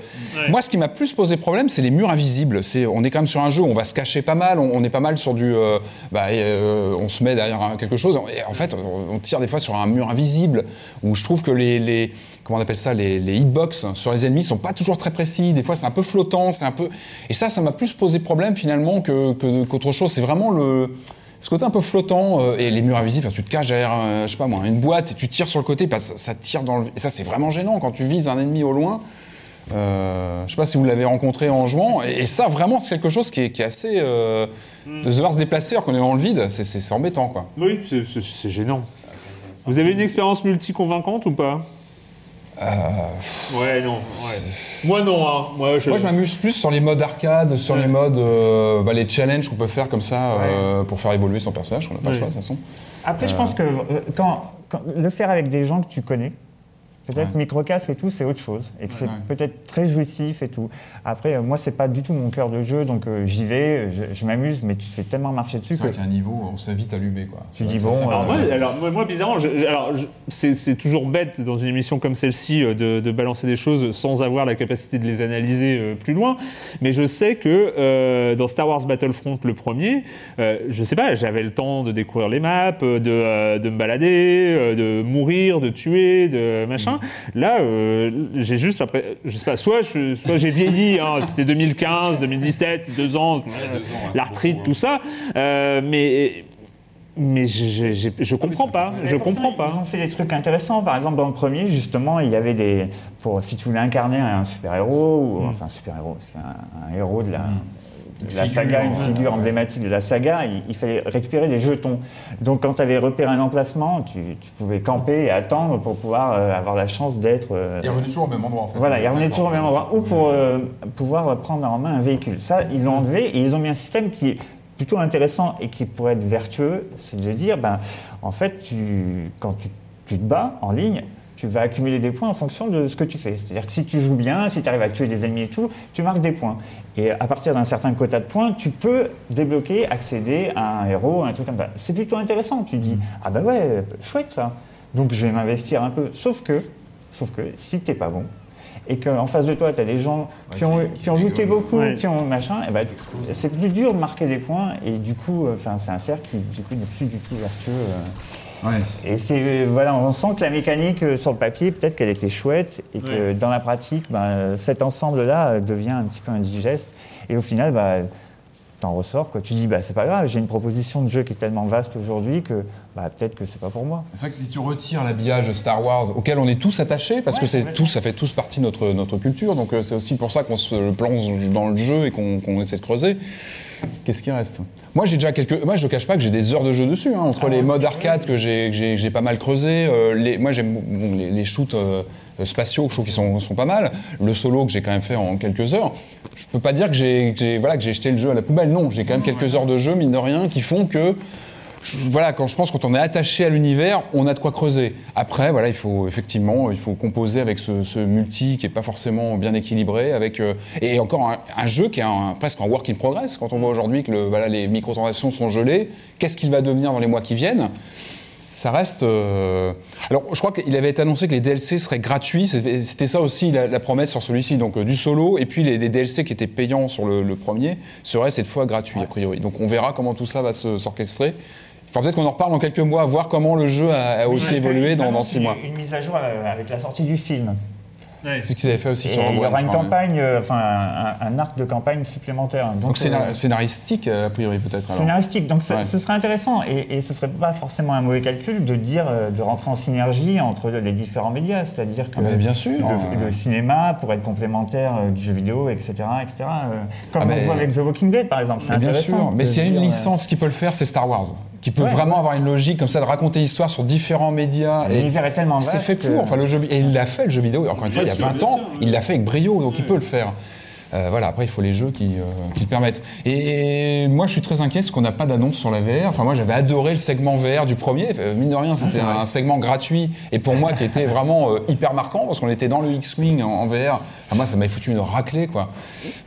Moi, ce qui m'a plus posé problème, c'est les murs invisibles. C'est, on est quand même sur un jeu où on va se cacher pas mal. On, on est pas mal sur du, euh, bah, euh, on se met derrière quelque chose. Et en fait, on, on tire des fois sur un mur invisible où je trouve que les, les comment on appelle ça, les, les hitbox sur les ennemis sont pas toujours très précis. Des fois, c'est un peu flottant, c'est un peu. Et ça, ça m'a plus posé problème finalement que, que- qu'autre chose. C'est vraiment le ce côté un peu flottant euh, et les murs invisibles. tu te caches derrière, euh, je sais pas moi, une boîte et tu tires sur le côté, que ça, ça tire dans le. Et ça, c'est vraiment gênant quand tu vises un ennemi au loin. Euh, je sais pas si vous l'avez rencontré en jouant. Et, et ça, vraiment, c'est quelque chose qui est, qui est assez. euh, de se voir se déplacer alors qu'on est dans le vide, c'est, embêtant quoi. Oui, c'est, gênant. Vous avez une expérience multi convaincante ou pas? Ouais, non. ouais. Moi, non. Hein. Moi, je... Moi, je m'amuse plus sur les modes arcade, sur Ouais. les modes, euh, bah, les challenges qu'on peut faire comme ça euh, pour faire évoluer son personnage. On n'a pas le choix de toute façon. Après, je pense que euh, quand, quand- le faire avec des gens que tu connais, peut-être Ouais. microcasque et tout, c'est autre chose. Et que c'est Ouais. peut-être très jouissif et tout. Après, euh, moi, c'est pas du tout mon cœur de jeu, donc euh, j'y vais, je, je m'amuse, mais tu fais tellement marcher dessus que qu'à un niveau, on se fait vite allumer. Quoi. Tu dis, bon, Alors, euh, moi, alors, moi, moi, bizarrement, je- je- alors, je- c'est c'est toujours bête dans une émission comme celle-ci euh, de, de balancer des choses sans avoir la capacité de les analyser euh, plus loin. Mais je sais que euh, dans Star Wars Battlefront, le premier, euh, je sais pas, j'avais le temps de découvrir les maps, euh, de, euh, de me balader, euh, de mourir, de tuer, de machin. Là, euh, j'ai juste après, je sais pas, soit je- soit j'ai vieilli, hein, c'était 2015, 2017, deux ans, l'arthrite, tout ça. Euh, mais mais je, je, je- je comprends pas, je comprends pas. Ils ont fait des trucs intéressants. Par exemple, dans le premier, justement, il y avait des. Pour, si tu voulais incarner un super-héros, ou. Mm. Enfin, super-héros, c'est un, un héros de la. La Figure, saga, une ouais. figure emblématique de la saga, il, il fallait récupérer des jetons. Donc quand tu avais repéré un emplacement, tu, tu pouvais camper et attendre pour pouvoir euh, avoir la chance d'être... euh, Il revenait toujours au même endroit en fait. voilà, il revenait toujours au même endroit. Ou pour euh, pouvoir prendre en main un véhicule. Ça, ils l'ont enlevé et ils ont mis un système qui est plutôt intéressant et qui pourrait être vertueux. C'est de dire, ben, en fait, tu, quand tu, tu te bats en ligne, tu vas accumuler des points en fonction de ce que tu fais. C'est-à-dire que si tu joues bien, si tu arrives à tuer des ennemis et tout, tu marques des points. Et à partir d'un certain quota de points, tu peux débloquer, accéder à un héros, un truc comme ça. C'est plutôt intéressant. Tu dis, ah ben ouais, chouette ça. Donc je vais m'investir un peu. Sauf que, sauf que si t'es pas bon, et qu'en face de toi, tu as des gens qui ont, qui- qui ont looté beaucoup, Ouais. qui ont machin, et ben, c'est plus dur de marquer des points, et du coup, euh, enfin, c'est un cercle qui du coup, n'est plus du tout vertueux. euh. Ouais. Et c'est, voilà, on sent que la mécanique euh, sur le papier, peut-être qu'elle était chouette, et que Ouais. dans la pratique, ben, cet ensemble-là euh, devient un petit peu indigeste, et au final, bah, t'en ressors, quoi. Tu dis, bah, c'est pas grave, j'ai une proposition de jeu qui est tellement vaste aujourd'hui que bah, peut-être que c'est pas pour moi. C'est vrai que si tu retires l'habillage Star Wars auquel on est tous attachés, parce que c'est tout, ça fait tous partie de notre, notre culture, donc euh, c'est aussi pour ça qu'on se plonge dans le jeu et qu'on qu'on essaie de creuser. Qu'est-ce qui reste? Moi, j'ai déjà quelques. Moi, je ne cache pas que j'ai des heures de jeu dessus, hein, entre les modes arcade que j'ai pas mal creusé. euh, les, moi, j'aime bon, les, les shoots euh, spatiaux, je trouve qu'ils sont, sont pas mal. Le solo que j'ai quand même fait en quelques heures. Je peux pas dire que j'ai voilà que j'ai jeté le jeu à la poubelle. Non, j'ai quand même quelques heures de jeu mine de rien qui font que voilà, quand je pense quand on est attaché à l'univers, on a de quoi creuser. Après, voilà, il faut effectivement, il faut composer avec ce, multi qui est pas forcément bien équilibré, avec euh, et encore un, jeu qui est un- presque un work in progress. Quand on voit aujourd'hui que le, voilà, les microtransactions sont gelées, qu'est-ce qu'il va devenir dans les mois qui viennent? Ça reste. euh, Alors, je crois qu'il avait été annoncé que les DLC seraient gratuits. C'était ça aussi la, promesse sur celui-ci. Donc, euh, du solo et puis les, DLC qui étaient payants sur le, le premier seraient cette fois gratuits, a priori. Donc, on verra comment tout ça va s'orchestrer. Enfin, peut-être qu'on en reparle dans quelques mois, voir comment le jeu a, a aussi évolué dans, dans six mois. Une mise à jour euh, avec la sortie du film. C'est ce qu'ils avaient fait aussi Et sur il y aura une campagne, euh, enfin un, un arc de campagne supplémentaire. Donc, Donc, euh, scénar- scénaristique, euh, a priori, peut-être. Scénaristique, donc Ouais. ce serait intéressant et, et ce serait pas forcément un mauvais calcul de dire euh, de rentrer en synergie entre les différents médias, c'est-à-dire que Ah bah, bien sûr. le, le cinéma pourrait être complémentaire du jeu vidéo, etc., etc. comme Ah on bah, voit avec The Walking Dead par exemple, c'est Mais bien intéressant. sûr, mais s'il y a une euh, licence qui peut le faire, c'est Star Wars. Qui peut Ouais, vraiment ouais. avoir une logique comme ça de raconter l'histoire sur différents médias. et L'univers est tellement C'est vaste fait que- pour. Enfin, le jeu, et il l'a fait, le jeu vidéo. Encore une fois, il y a 20 ans, il l'a fait avec brio, donc il peut le faire. Euh, voilà, après, il faut les jeux qui, euh, qui le permettent. Et, moi, je suis très inquiet parce qu'on n'a pas d'annonce sur la VR. Enfin, moi, j'avais adoré le segment VR du premier. Euh, mine de rien, c'était un segment gratuit et pour moi qui était vraiment euh, hyper marquant parce qu'on était dans le X-Wing en, en VR. Enfin, moi, ça m'avait foutu une raclée, quoi.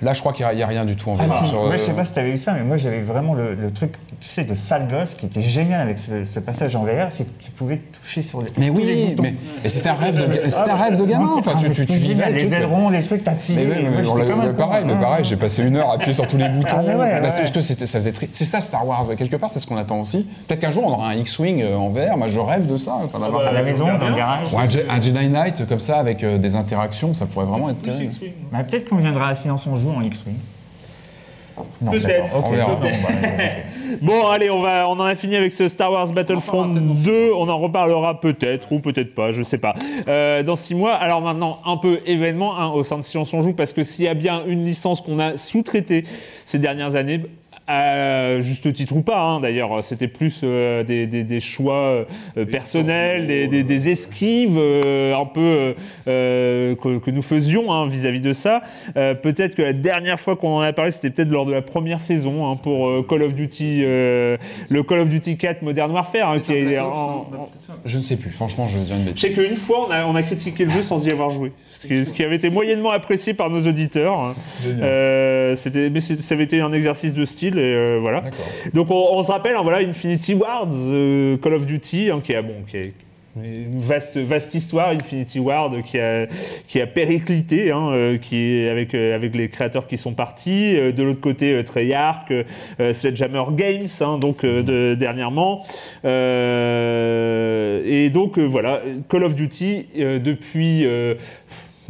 Là, je crois qu'il n'y a, rien du tout en Ah, VR. puis, sur, moi, euh, je sais pas si tu avais vu ça, mais moi j'avais vraiment le, le truc, tu sais, de sale gosse qui était génial avec ce, ce passage en VR, c'est que tu pouvais toucher sur les, Mais tous les oui, boutons. mais, mais c'était un rêve de, Ah, c'était un rêve de gamin. Enfin, tu, ah, tu, tu vivais les ailerons, les trucs, t'appuyais. Mais, mais pareil, mais Ah. pareil, j'ai passé une heure à appuyer sur tous les boutons. Ah, ouais, Bah, ouais. c'était- ça faisait c'est ça Star Wars. Quelque part, c'est ce qu'on attend aussi. Peut-être qu'un jour, on aura un X-Wing euh, en VR. Moi, je rêve de ça. enfin, d'avoir- À la maison, dans le garage. Ou un, Je- un Jedi Knight comme ça, avec euh, des interactions, ça pourrait vraiment être terrible. Bah, peut-être qu'on viendra à Silence on joue en X-Wing. Non, Peut-être. bah. Bon, allez, on, va, on en a fini avec ce Star Wars Battlefront 2. On en reparlera peut-être ou peut-être pas, je sais pas. Euh, dans six mois. Alors maintenant, un peu événement hein, au sein de Silence on joue, parce que s'il y a bien une licence qu'on a sous-traitée ces dernières années, à juste titre ou pas, hein, d'ailleurs, c'était plus euh, des, des- des choix euh, personnels, des, des- des esquives euh, un peu euh, que, que nous faisions hein, vis-à-vis de ça. Euh, peut-être que la dernière fois qu'on en a parlé, c'était peut-être lors de la première saison hein, pour euh, Call of Duty, euh, le Call of Duty 4 Modern Warfare, hein, qui est en- en- Je ne sais plus. Franchement, je vais dire une je sais bêtise. qu'une fois, on a, on a critiqué le jeu sans y avoir joué. Ce qui, ce qui avait été moyennement apprécié par nos auditeurs. hein. Euh, c'était, mais ça avait été un exercice de style, et euh, voilà. D'accord. Donc on, on se rappelle, hein, voilà, Infinity Ward, euh, Call of Duty, hein, qui a bon, qui est une vaste, vaste histoire, Infinity Ward, qui a, qui a périclité, hein, qui est avec, avec les créateurs qui sont partis. De l'autre côté, Treyarch, Sledgehammer Games, hein, donc de, dernièrement. Euh, et donc voilà, Call of Duty depuis. euh,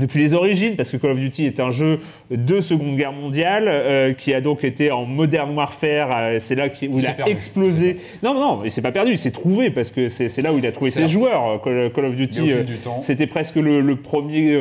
depuis les origines, parce que Call of Duty est un jeu de Seconde Guerre mondiale euh, qui a donc été en Modern Warfare. euh, c'est là qui- où il a perdu. explosé. Non, non, il s'est pas perdu, il s'est trouvé parce que c'est là où il a trouvé ses joueurs. euh, Call, Call of Duty, euh, du c'était presque le, le premier,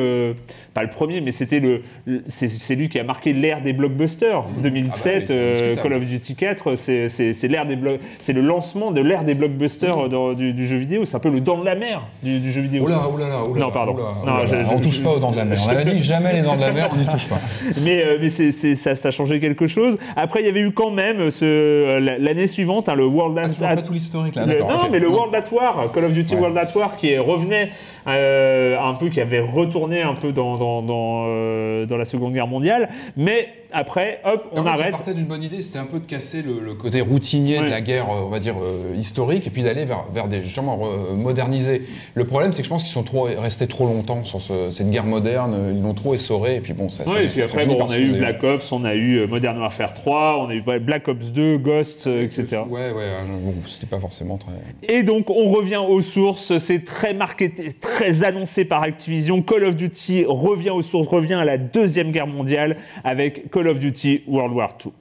pas le premier, mais c'était le, le- c'est lui qui a marqué l'ère des blockbusters. 2007, Ah bah. Call of Duty 4, c'est- l'ère des c'est le lancement de l'ère des blockbusters dans- du, du jeu vidéo. C'est un peu le dent de la mer du, du jeu vidéo. Oula, oula, oula, Non, pardon. oula, Non, oula. je- je- on touche pas aux dents de la mer. On avait dit jamais les dents de la mer, on n'y touche pas. mais, euh, mais c'est, c'est- ça, ça a changé quelque chose. Après, il y avait eu quand même ce, euh, la- l'année suivante hein, le World Ah, at, fait tout l'historique là, le- non, ok. mais le World at War, Call of Duty Ouais. World at War, qui revenait euh, un peu, qui avait retourné un peu dans, dans, dans, euh, dans la Seconde Guerre mondiale. Mais après, hop, on fait, Ça arrête. partait d'une bonne idée, c'était un peu de casser le, le côté routinier Ouais. de la guerre, euh, on va dire, euh, historique, et puis d'aller vers, vers des, justement, moderniser. Le problème, c'est que je pense qu'ils sont trop, restés trop longtemps sur ce- cette guerre moderne, ils l'ont trop essoré, et puis bon, ça, ça, Ouais, et ça- puis ça après, bon, on a eu. Black Ops, on a eu Modern Warfare 3, on a eu Black Ops 2, Ghost, etc. Ouais, ouais, hein, bon, c'était pas forcément très... Et donc, on revient aux sources. C'est très marketé, très annoncé par Activision. Call of Duty revient aux sources, revient à la Deuxième Guerre mondiale avec Call of Duty World War II.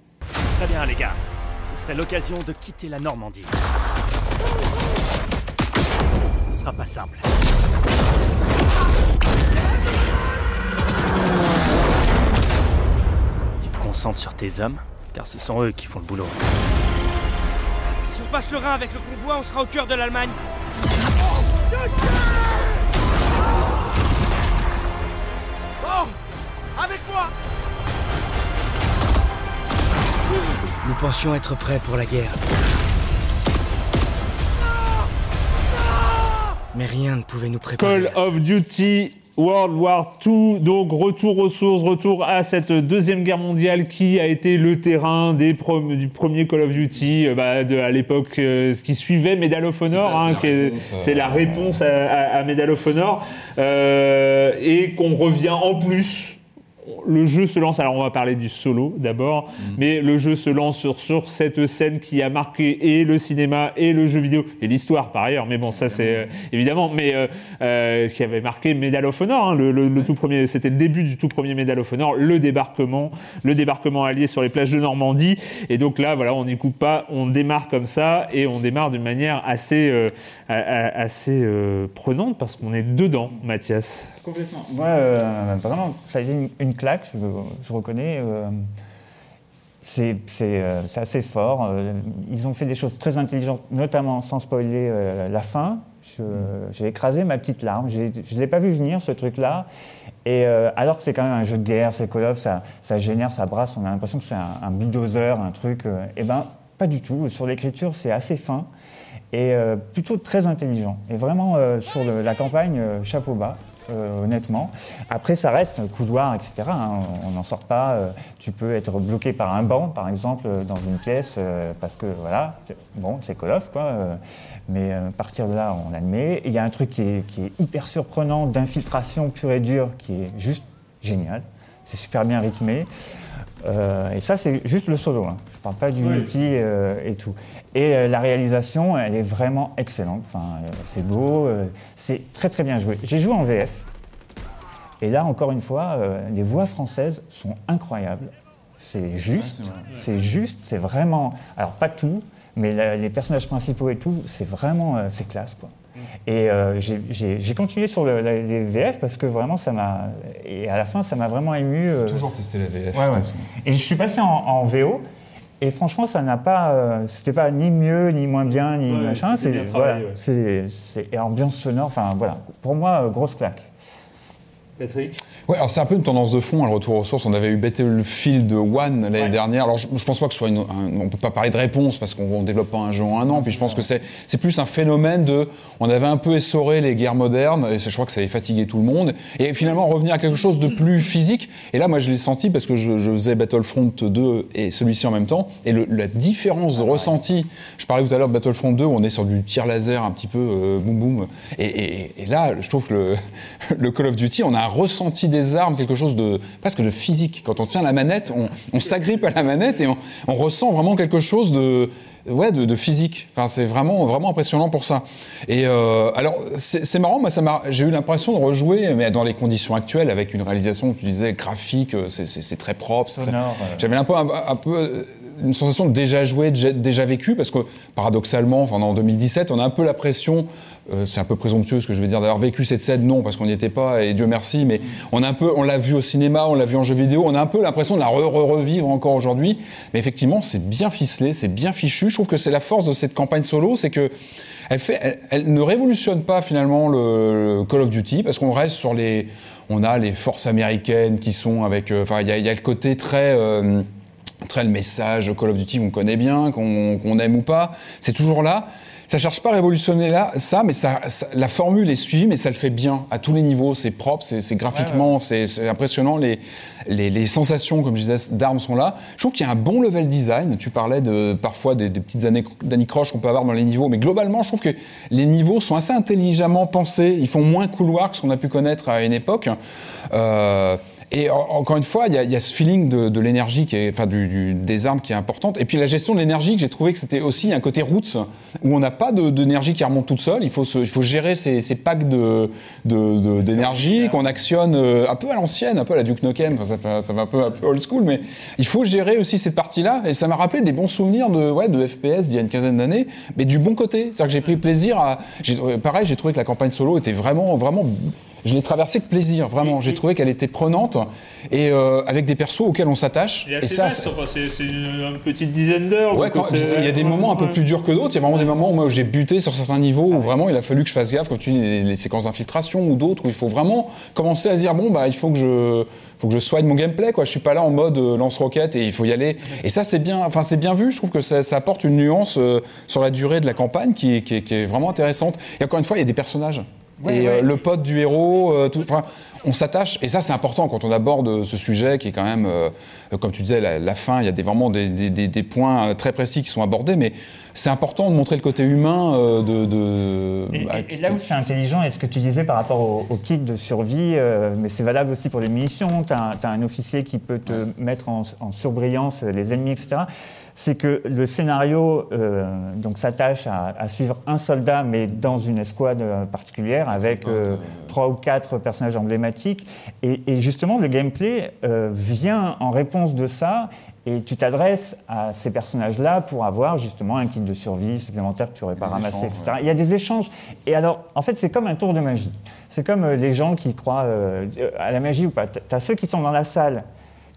Très bien, les gars. Ce serait l'occasion de quitter la Normandie. Ce sera pas simple. Tu te concentres sur tes hommes, car ce sont eux qui font le boulot. Si on passe le Rhin avec le convoi, on sera au cœur de l'Allemagne. Avec moi Nous pensions être prêts pour la guerre. Mais rien ne pouvait nous préparer. Call of Duty World War II, donc retour aux sources, retour à cette deuxième guerre mondiale qui a été le terrain des prom- du premier Call of Duty euh, bah, de, à l'époque euh, qui suivait Medal of Honor, C'est hein, c'est la réponse, à- à Medal of Honor, euh, et qu'on revient en plus. Le jeu se lance, alors on va parler du solo d'abord, Mm. mais le jeu se lance sur, sur cette scène qui a marqué et le cinéma et le jeu vidéo et l'histoire par ailleurs, mais bon ça c'est euh, évidemment, mais euh, euh, qui avait marqué Medal of Honor, hein, le, le- le tout premier, c'était le début du tout premier Medal of Honor, le débarquement, le débarquement allié sur les plages de Normandie, et donc là voilà on n'y coupe pas, on démarre comme ça et on démarre d'une manière assez euh, assez euh, prenante parce qu'on est dedans, Mathias. Complètement. Moi, euh, vraiment, ça a été une, claque, je, reconnais. euh, c'est assez fort. ils ont fait des choses très intelligentes, notamment sans spoiler la fin. J'ai écrasé ma petite larme. Je ne l'ai pas vu venir, ce truc-là. Et alors que c'est quand même un jeu de guerre, c'est Call of, ça, génère, ça brasse, on a l'impression que c'est un, un bulldozer, un truc. eh ben, pas du tout. Sur l'écriture, c'est assez fin et euh, plutôt très intelligent. Et vraiment, euh, sur le- la campagne, euh, chapeau bas. euh, honnêtement. Après, ça reste couloir, etc. hein, on n'en sort pas. euh, tu peux être bloqué par un banc, par exemple, dans une pièce, parce que voilà, bon, c'est Call of, quoi. mais à partir de là, on admet. Il y a un truc qui est, qui est hyper surprenant, d'infiltration pure et dure, qui est juste génial. C'est super bien rythmé. Euh, et ça, c'est juste le solo. hein. Je ne parle pas du Oui. multi euh, et tout. Et euh, la réalisation, elle est vraiment excellente. Enfin, c'est beau, c'est très très bien joué. J'ai joué en VF. Et là, encore une fois, les voix françaises sont incroyables. C'est juste, c'est juste, c'est vraiment. Alors, pas tout, mais la- les personnages principaux et tout, c'est vraiment. c'est classe, quoi. Et euh, j'ai- continué sur le- la- les VF parce que vraiment, ça m'a. Et à la fin, ça m'a vraiment ému. euh, Toujours tester la VF. Ouais, ouais. Et je suis passé en, en VO. Et franchement, ça n'a pas, euh, c'était pas ni mieux ni moins bien ni Ouais, machin. C'est voilà, ouais. ambiance sonore. Enfin voilà, pour moi, euh, grosse claque. Patrick Ouais, alors c'est un peu une tendance de fond, hein, le retour aux sources. On avait eu Battlefield 1 l'année Ouais. dernière. Alors je, je pense pas que ce soit une, un- on peut pas parler de réponse parce qu'on on développe pas un jeu en un an. Puis je pense que c'est c'est plus un phénomène de, on avait un peu essoré les guerres modernes et je crois que ça avait fatigué tout le monde. Et finalement revenir à quelque chose de plus physique. Et là, moi, je l'ai senti parce que je, je faisais Battlefront 2 et celui-ci en même temps. Et le- la différence de ressenti. Je parlais tout à l'heure de Battlefront 2 où on est sur du tir laser un petit peu euh, boum boum. Et, et- et là, je trouve que le, le Call of Duty, on a un ressenti des armes, quelque chose de presque de physique. Quand on tient la manette, on, on s'agrippe à la manette et on, on ressent vraiment quelque chose de ouais de, de physique. Enfin, c'est vraiment vraiment impressionnant pour ça. Et euh, alors c'est marrant, moi ça m'a j'ai eu l'impression de rejouer, mais dans les conditions actuelles, avec une réalisation, tu disais graphique, euh, c'est- très propre, très- euh. j'avais un peu, un, un peu une sensation de déjà joué, déjà, déjà vécu, parce que paradoxalement, enfin, en 2017, on a un peu la pression, euh, c'est un peu présomptueux ce que je veux dire, d'avoir vécu cette scène, non, parce qu'on n'y était pas, et Dieu merci, mais on a un peu, on l'a vu au cinéma, on l'a vu en jeu vidéo, on a un peu l'impression de la re- re- revivre encore aujourd'hui, mais effectivement, c'est bien ficelé, c'est bien fichu. Je trouve que c'est la force de cette campagne solo, c'est que elle, ne révolutionne pas finalement le, Call of Duty, parce qu'on reste sur les, on a les forces américaines qui sont avec, euh, enfin, il y, a- il y a le côté très euh, très le message Call of Duty qu'on connaît bien, qu'on qu'on aime ou pas, c'est toujours là. Ça cherche pas à révolutionner là, ça, mais ça, ça- la formule est suivie, mais ça le fait bien à tous les niveaux. C'est propre, c'est graphiquement, c'est c'est impressionnant. Les, les, les sensations, comme je disais, d'armes sont là. Je trouve qu'il y a un bon level design. Tu parlais de parfois des, des petites années d'anicroche qu'on peut avoir dans les niveaux, mais globalement, je trouve que les niveaux sont assez intelligemment pensés. Ils font moins couloir que ce qu'on a pu connaître à une époque. Euh, et en- encore une fois, il y a, il y a ce feeling de, de l'énergie, qui est, enfin du, du- des armes qui est importante. Et puis la gestion de l'énergie, que j'ai trouvé que c'était aussi un côté roots, où on n'a pas d'énergie qui remonte toute seule. Il faut, se- il faut gérer ces, ces packs de- de- de- d'énergie qu'on actionne euh, un peu à l'ancienne, un peu à la Duke Nukem. Enfin, ça, ça va un peu, un peu old school, mais il faut gérer aussi cette partie-là. Et ça m'a rappelé des bons souvenirs de, ouais, de FPS d'il y a une quinzaine d'années, mais du bon côté. C'est-à-dire que j'ai pris plaisir à. j'ai- Pareil, j'ai trouvé que la campagne solo était vraiment, vraiment je l'ai traversée avec plaisir, vraiment. J'ai trouvé qu'elle était prenante et euh, avec des persos auxquels on s'attache. Et ça, c'est- enfin, une, petite dizaine d'heures. Ouais, il y a des moments un peu plus durs que d'autres. Il y a vraiment des moments où, j'ai buté sur certains niveaux où vraiment il a fallu que je fasse gaffe, comme tu dis, les, les séquences d'infiltration ou d'autres où il faut vraiment commencer à se dire bon bah il faut que je faut que je soigne mon gameplay, quoi. Je suis pas là en mode euh, lance-roquette et il faut y aller. Et ça, c'est bien, enfin, c'est bien vu. Je trouve que ça, ça apporte une nuance euh, sur la durée de la campagne qui qui est vraiment intéressante. Et encore une fois, il y a des personnages. Et euh, le pote du héros, euh, tout, enfin, on s'attache. Et ça, c'est important quand on aborde ce sujet qui est quand même, euh, comme tu disais, la, la fin. Il y a des, vraiment des, des- des- des points euh, très précis qui sont abordés, mais c'est important de montrer le côté humain euh, de. de- Et, bah, et- là où c'est intelligent, et ce que tu disais par rapport au, au kit de survie, euh, mais c'est valable aussi pour les munitions, tu as, un officier qui peut te mettre en, en surbrillance les ennemis, etc. C'est que le scénario euh, donc s'attache à, à suivre un soldat, mais dans une escouade euh, particulière, avec euh, trois ou quatre personnages emblématiques. Et, et justement, le gameplay euh, vient en réponse de ça. Et tu t'adresses à ces personnages-là pour avoir justement un kit de survie supplémentaire que tu n'aurais pas ramassé, échanges, etc. Il y a des échanges. Et alors, en fait, c'est comme un tour de magie. C'est comme les gens qui croient à la magie ou pas. Tu as ceux qui sont dans la salle,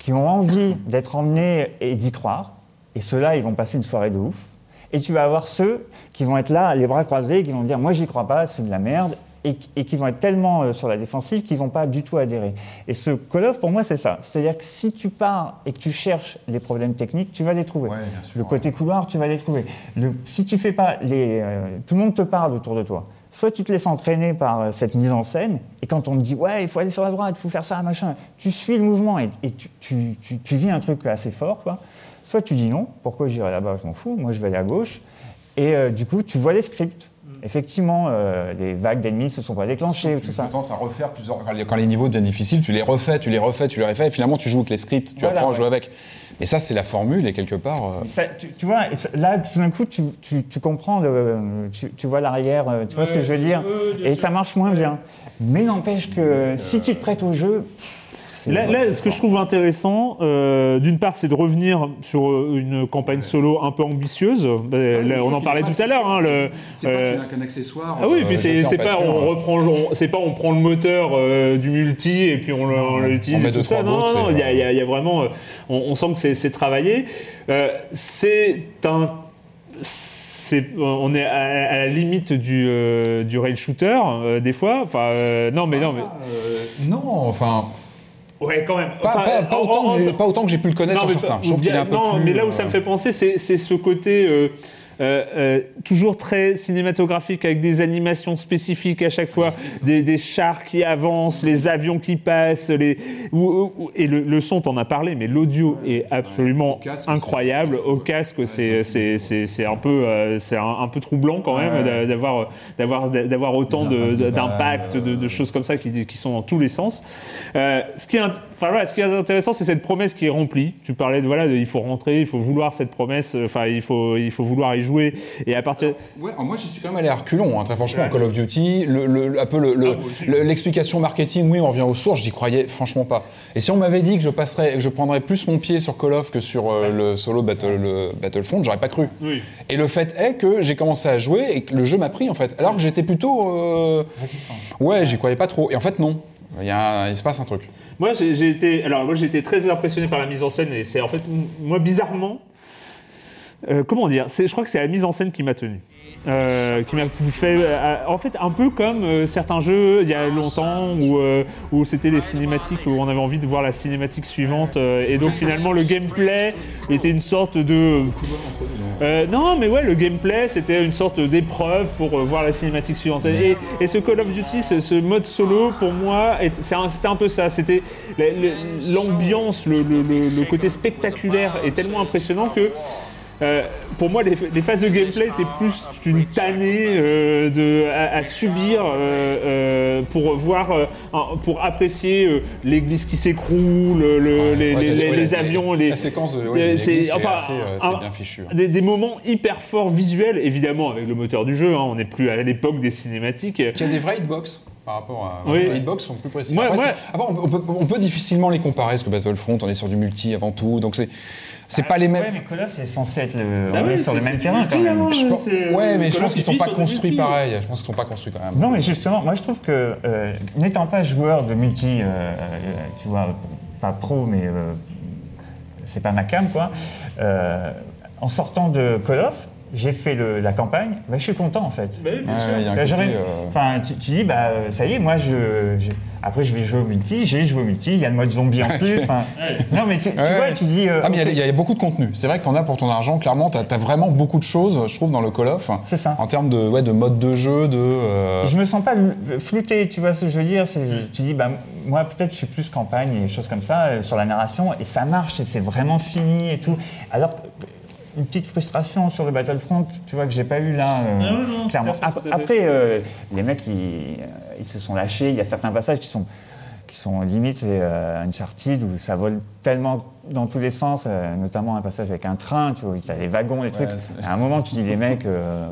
qui ont envie d'être emmenés et d'y croire. Et ceux-là, ils vont passer une soirée de ouf. Et tu vas avoir ceux qui vont être là, les bras croisés, et qui vont dire Moi, j'y crois pas, c'est de la merde. Et, et qui vont être tellement euh, sur la défensive qu'ils vont pas du tout adhérer. Et ce Call of, pour moi, c'est ça. C'est-à-dire que si tu pars et que tu cherches les problèmes techniques, tu vas les trouver. Ouais, bien sûr, le ouais. côté couloir, tu vas les trouver. Le- si tu fais pas les, euh, tout le monde te parle autour de toi. Soit tu te laisses entraîner par euh, cette mise en scène, et quand on te dit ouais, il faut aller sur la droite, il faut faire ça, machin, tu suis le mouvement et, et tu, tu- tu- tu vis un truc assez fort, quoi. Soit tu dis non, pourquoi j'irai là-bas, je m'en fous, moi je vais aller à gauche, et euh, du coup tu vois les scripts. Effectivement, euh, les vagues d'ennemis ne se sont pas déclenchées, Tu tout tendance à refaire plusieurs. Quand les, quand les niveaux deviennent difficiles, tu les refais, tu les refais, tu les refais, et finalement tu joues avec les scripts, tu Voilà, apprends à jouer avec. Mais ça, c'est la formule, et quelque part. euh, Ça, tu, tu vois, là, tout d'un coup, tu, tu- tu comprends, le, tu, tu vois l'arrière, tu vois ce que je veux dire, et ça marche moins bien. Mais n'empêche que si tu te prêtes au jeu, Là, là, c'est ce que je trouve intéressant, euh, d'une part, c'est de revenir sur euh, une campagne solo un peu ambitieuse. Bah, là, on en parlait tout à l'heure. hein, le, euh, qu'un accessoire. ah oui, euh, puis c'est c'est pas on reprend, on- c'est pas on prend le moteur euh, du multi et puis on l'utilise tout ça. Non, non, c'est- il y a, vraiment, on, on sent que c'est- c'est travaillé. Euh, c'est un c'est- on est à, à la limite du, euh, du rail shooter euh, des fois. Enfin, euh, non, mais non, mais Euh, non, enfin. Ouais, quand même. Pas, Enfin, pas- pas en- autant, en- que j'ai- pas autant que j'ai pu le connaître non, sur mais certains. Je trouve qu'il est un peu non, plus, mais là où ça euh, me fait penser, c'est ce côté euh, toujours très cinématographique avec des animations spécifiques à chaque fois, des, des chars qui avancent, les avions qui passent, les et le, le son, t'en as parlé, mais l'audio est absolument incroyable. Au casque, c'est un peu euh, c'est un, peu troublant quand même d'a- d'avoir d'avoir d'avoir autant d'impact, de, de choses comme ça qui, qui sont dans tous les sens. Euh, ce qui est, enfin, voilà, ce qui est intéressant, c'est cette promesse qui est remplie. Tu parlais de voilà, de, il faut rentrer, il faut vouloir cette promesse. euh, Enfin, il faut il faut vouloir y jouer. Et à partir Ouais, moi j'y suis quand même allé à reculons, hein, très franchement, Call of Duty. Le, le- un peu le- le- l'explication marketing, oui, on revient aux sources, j'y croyais franchement pas. Et si on m'avait dit que je passerais, que je prendrais plus mon pied sur Call of que sur euh, le solo Battle, le Battlefront, j'aurais pas cru. Oui. Et le fait est que j'ai commencé à jouer et que le jeu m'a pris en fait. Alors que j'étais plutôt. euh, Ouais, j'y croyais pas trop. Et en fait, non. Il, y a, il se passe un truc. Moi, j'ai été, alors j'ai été très impressionné par la mise en scène et c'est en fait, moi, bizarrement, euh, comment dire, je crois que c'est la mise en scène qui m'a tenu. Euh, qui m'a fait, euh, en fait, un peu comme euh, certains jeux il y a longtemps où, euh, où c'était les cinématiques où on avait envie de voir la cinématique suivante euh, et donc finalement le gameplay était une sorte de euh, non, mais ouais, le gameplay, c'était une sorte d'épreuve pour voir la cinématique suivante. Et, et ce Call of Duty, ce, mode solo, pour moi, c'est un- c'était un, peu ça. C'était l'ambiance, le, le- le- le côté spectaculaire est tellement impressionnant que. Euh, pour moi, les, les phases de gameplay étaient plus une tannée euh, de, à, à subir euh, euh, pour voir, euh, pour apprécier euh, l'église qui s'écroule, le- les, Ouais, les- t'as- les- ouais, les la- avions, les, La séquence de. c'est enfin, euh, bien fichu. hein. Des, des moments hyper forts visuels, évidemment, avec le moteur du jeu. hein, on n'est plus à l'époque des cinématiques. Il y a des vraies hitbox par rapport à. Oui. Les hitbox sont plus précis. Ouais, Après, ouais. c'est- après, on, peut, on peut difficilement les comparer parce que Battlefront, on est sur du multi avant tout. Donc c'est. C'est pas les mêmes. Ouais, mais Call of, c'est censé être le. Ah on oui, est sur le même terrain quand même. hein. Je pense- ouais, mais je pense qu'ils sont pas construits pareil. Je pense qu'ils sont pas construits quand même. Non, mais justement, moi je trouve que, euh, n'étant pas joueur de multi, euh, euh, tu vois, pas pro, mais euh, c'est pas ma cam, quoi, euh, en sortant de Call of, j'ai fait le- la campagne, bah, je suis content en fait. Ouais, il y a un Bah, j'aurais- côté, euh, Enfin, tu, tu dis, bah, ça y est, moi, je, je- après, je vais jouer au multi, j'ai joué au multi, il y a le mode zombie en plus. Non, mais tu, tu Ouais. vois, tu dis. euh, Ah, mais il y a- y, beaucoup de contenu. C'est vrai que tu en as pour ton argent. Clairement, tu as, vraiment beaucoup de choses, je trouve, dans le Call of. C'est ça. En termes de, ouais, de mode de jeu, de. euh, Je me sens pas flouté, tu vois ce que je veux dire? Tu dis, bah, moi peut-être je suis plus campagne et choses comme ça euh, sur la narration, et ça marche, et c'est vraiment fini et tout. Alors, une petite frustration sur le Battlefront, tu vois, que j'ai pas eu là, euh, Non, non, clairement. Après, euh, les mecs, ils, ils se sont lâchés, il y a certains passages qui sont qui sont limite c'est euh, Uncharted où ça vole tellement dans tous les sens, euh, notamment un passage avec un train, tu vois, tu as les wagons, les trucs. À un moment, tu dis les mecs, euh,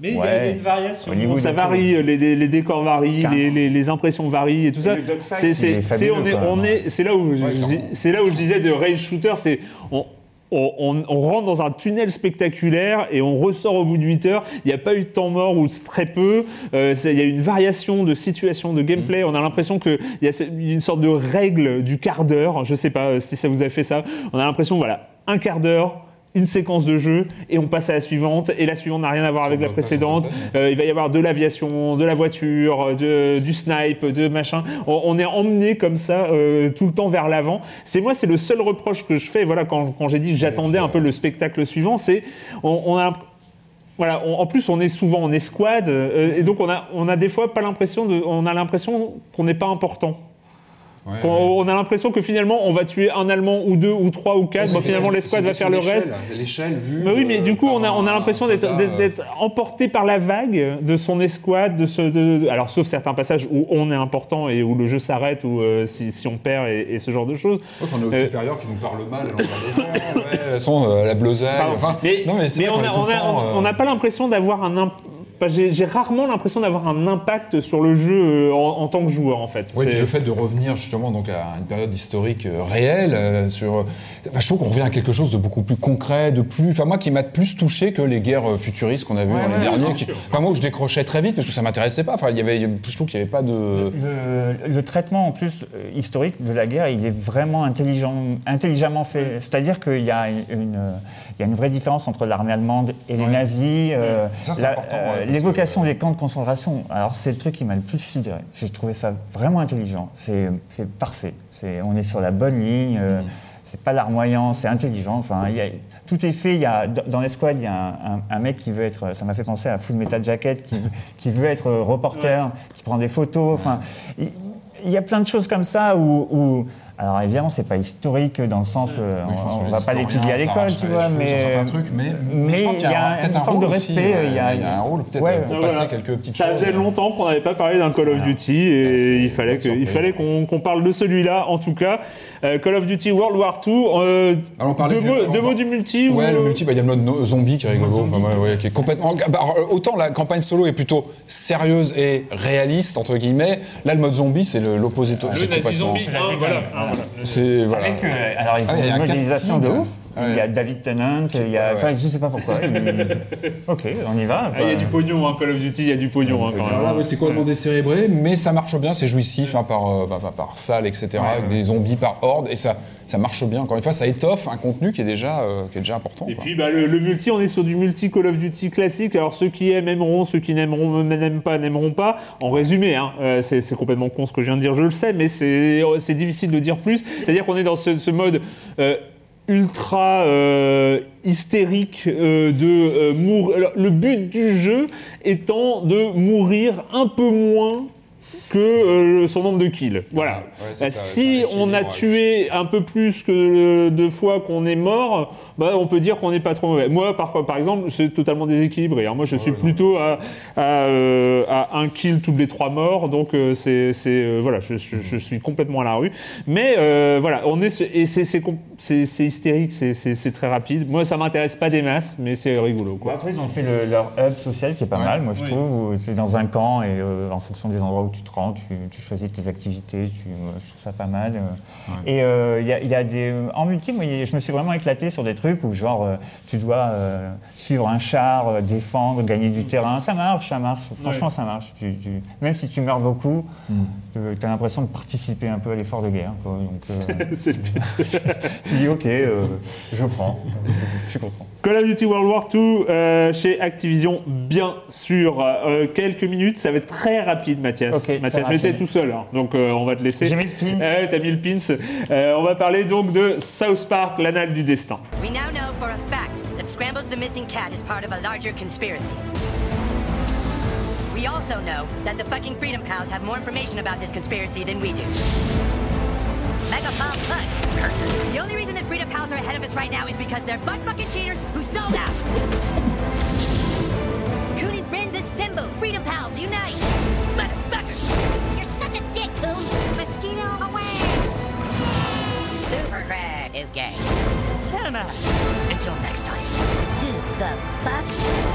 Mais il y a- Ouais. il y a une variation. Hollywood ça varie, les, les- les décors varient, les, les- les impressions varient et tout ça. le dogfight, C'est- là où je- Ouais, je- clairement. c'est là où je disais de rail shooter, c'est on, on- on- rentre dans un tunnel spectaculaire et on ressort au bout de 8 heures. Il n'y a pas eu de temps mort ou très peu. Euh, il y a une variation de situation, de gameplay. On a l'impression qu'il y a une sorte de règle du quart d'heure. Je sais pas euh, si ça vous a fait ça. On a l'impression, voilà, un quart d'heure. Une séquence de jeu et on passe à la suivante et la suivante n'a rien à voir avec la précédente. Euh, il va y avoir de l'aviation, de la voiture, de, du snipe, de machin. On, on est emmené comme ça euh, tout le temps vers l'avant. C'est moi, c'est le seul reproche que je fais. Voilà, quand, quand j'ai dit j'attendais un peu le spectacle suivant, c'est on, on a voilà, on- en plus on est souvent en escouade euh, et donc on a on a des fois pas l'impression de on a l'impression qu'on n'est pas important. Ouais, Qu'on- ouais. On a l'impression que finalement on va tuer un Allemand ou deux ou trois ou quatre. Bon, finalement l'escouade va faire le reste. L'échelle vue. Mais oui, mais du coup, on a, on a l'impression d'être, euh, d'être emporté par la vague de son escouade, de ce, de- de- alors sauf certains passages où on est important et où le jeu s'arrête ou euh, si, si on perd et, et ce genre de choses. Ouais, enfin, notre Euh, supérieur qui nous parle mal ouais, euh, la bleusaille. Pardon. Enfin, mais non, mais mais on le n'a pas l'impression d'avoir un j'ai, j'ai rarement l'impression d'avoir un impact sur le jeu euh, en, en tant que joueur en fait. Oui, puis le fait de revenir justement donc à une période historique euh, réelle, euh, sur, enfin, je trouve qu'on revient à quelque chose de beaucoup plus concret, de plus, enfin moi qui m'a plus touché que les guerres futuristes qu'on a vues Ouais, dans les ouais, derniers. bien qui- sûr. enfin moi où je décrochais très vite parce que ça m'intéressait pas. Enfin il y avait, je trouve qu'il y avait pas de. Le, le traitement en plus historique de la guerre, il est vraiment intelligent, intelligemment fait. C'est-à-dire qu'il y, a une, il y a une vraie différence entre l'armée allemande et les nazis. euh, euh, ouais, L'évocation des camps de concentration, alors c'est le truc qui m'a le plus sidéré. J'ai trouvé ça vraiment intelligent. C'est parfait. On est sur la bonne ligne. Mm. euh, C'est pas larmoyant, c'est intelligent. Enfin, il y a- tout est fait. Y a, dans l'escouade, il y a un, un- un mec qui veut être. Ça m'a fait penser à Full Metal Jacket, qui, qui veut être reporter, qui prend des photos. Enfin, il, y a plein de choses comme ça où. où- alors évidemment, c'est pas historique dans le sens, euh, Oui, on, les va pas l'étudier à l'école, tu vois, mais trucs, mais, il y a peut-être une un forme rôle de respect, ouais, il y a- il y a un rôle peut-être Ouais, euh, pour Voilà. passer quelques petites Ça choses. faisait longtemps qu'on n'avait pas parlé d'un Call of Duty et Ah, il fallait, que, il fallait qu'on qu'on parle de celui-là en tout cas. Euh, Call of Duty World War II. euh, Alors, on parlait deux du- mots, deux mots du multi Ouais, ou- le multi, bah, il y a le mode no- zombie qui est rigolo, enfin, ouais, ouais, qui est complètement. bah, alors, autant la campagne solo est plutôt sérieuse et réaliste entre guillemets, là le mode zombie c'est le- l'opposé. to- c'est complètement- hein, voilà. Ah, voilà. C'est voilà. Avec, euh, alors ils Ah, ont il y a une un modélisation de ouf. Il y a David Tennant, il y a, enfin je sais pas pourquoi. il- Ok, on y va. Ah, Il y a du pognon, hein, Call of Duty, il y a du pognon hein, quand même. Ouais, c'est complètement décérébré, mais ça marche bien, c'est jouissif hein, par, euh, bah, bah, par salle, etc. avec des zombies par horde, et ça, ça marche bien. Encore une fois, ça étoffe un contenu qui est déjà, euh, qui est déjà important. Et quoi. puis bah, le, le multi, on est sur du multi Call of Duty classique. Alors ceux qui aiment aimeront, ceux qui n'aimeront n'aiment pas n'aimeront pas. En résumé, hein, euh, c'est c'est complètement con ce que je viens de dire, je le sais, mais c'est c'est difficile de dire plus. C'est-à-dire qu'on est dans ce, ce mode euh, ultra euh, hystérique euh, de euh, mourir. Le but du jeu étant de mourir un peu moins que euh, son nombre de kills. Voilà. Ouais, ça, si on a tué un peu plus que deux fois qu'on est mort, bah, on peut dire qu'on n'est pas trop mauvais. Moi, par, par exemple, c'est totalement déséquilibré. hein. Moi, je suis plutôt à, à, euh, à un kill toutes les trois morts, donc euh, c'est, euh, voilà, je, je- je suis complètement à la rue. Mais euh, voilà, on est et c'est, hystérique, c'est, très rapide. Moi, ça m'intéresse pas des masses, mais c'est rigolo. Quoi. après, ils ont fait le- leur hub social qui est pas Ouais. mal, moi je Oui. trouve, où c'est dans un camp et euh, en fonction des endroits où tu tu te rends, tu, tu choisis tes activités, tu, euh, je trouve ça pas mal. euh. Et euh, il y, a, il y a des. En multi, moi, je me suis vraiment éclaté sur des trucs où, genre, euh, tu dois euh, suivre un char, défendre, gagner du terrain. Ça marche, ça marche. Franchement, ça marche. Tu- tu- même si tu meurs beaucoup, tu as l'impression de participer un peu à l'effort de guerre. quoi. Donc, C'est le but. tu dis, ok, je prends. Je, suis content. Call of Duty World War II chez Activision, bien sûr. Quelques minutes, ça va être très rapide, Mathias. Ok, très Mathias, mais t'es tout seul, hein, donc euh, on va te laisser. J'ai mis le pin. Ouais, t'as mis le pins. Euh, on va parler donc de South Park, l'anal du destin. We now know for a fact that Scrambles the Missing Cat is part of a larger conspiracy. We also know that the fucking Freedom Pals have more information about this conspiracy than we do. Mega Bomb. Curses. The only reason that Freedom Pals are ahead of us right now is because they're butt fucking cheaters who sold out. Coon and friends assemble. Freedom Pals unite. Motherfucker. Coon. Mosquito away. Super Craig is gay. Tana. Until next time. do the fuck?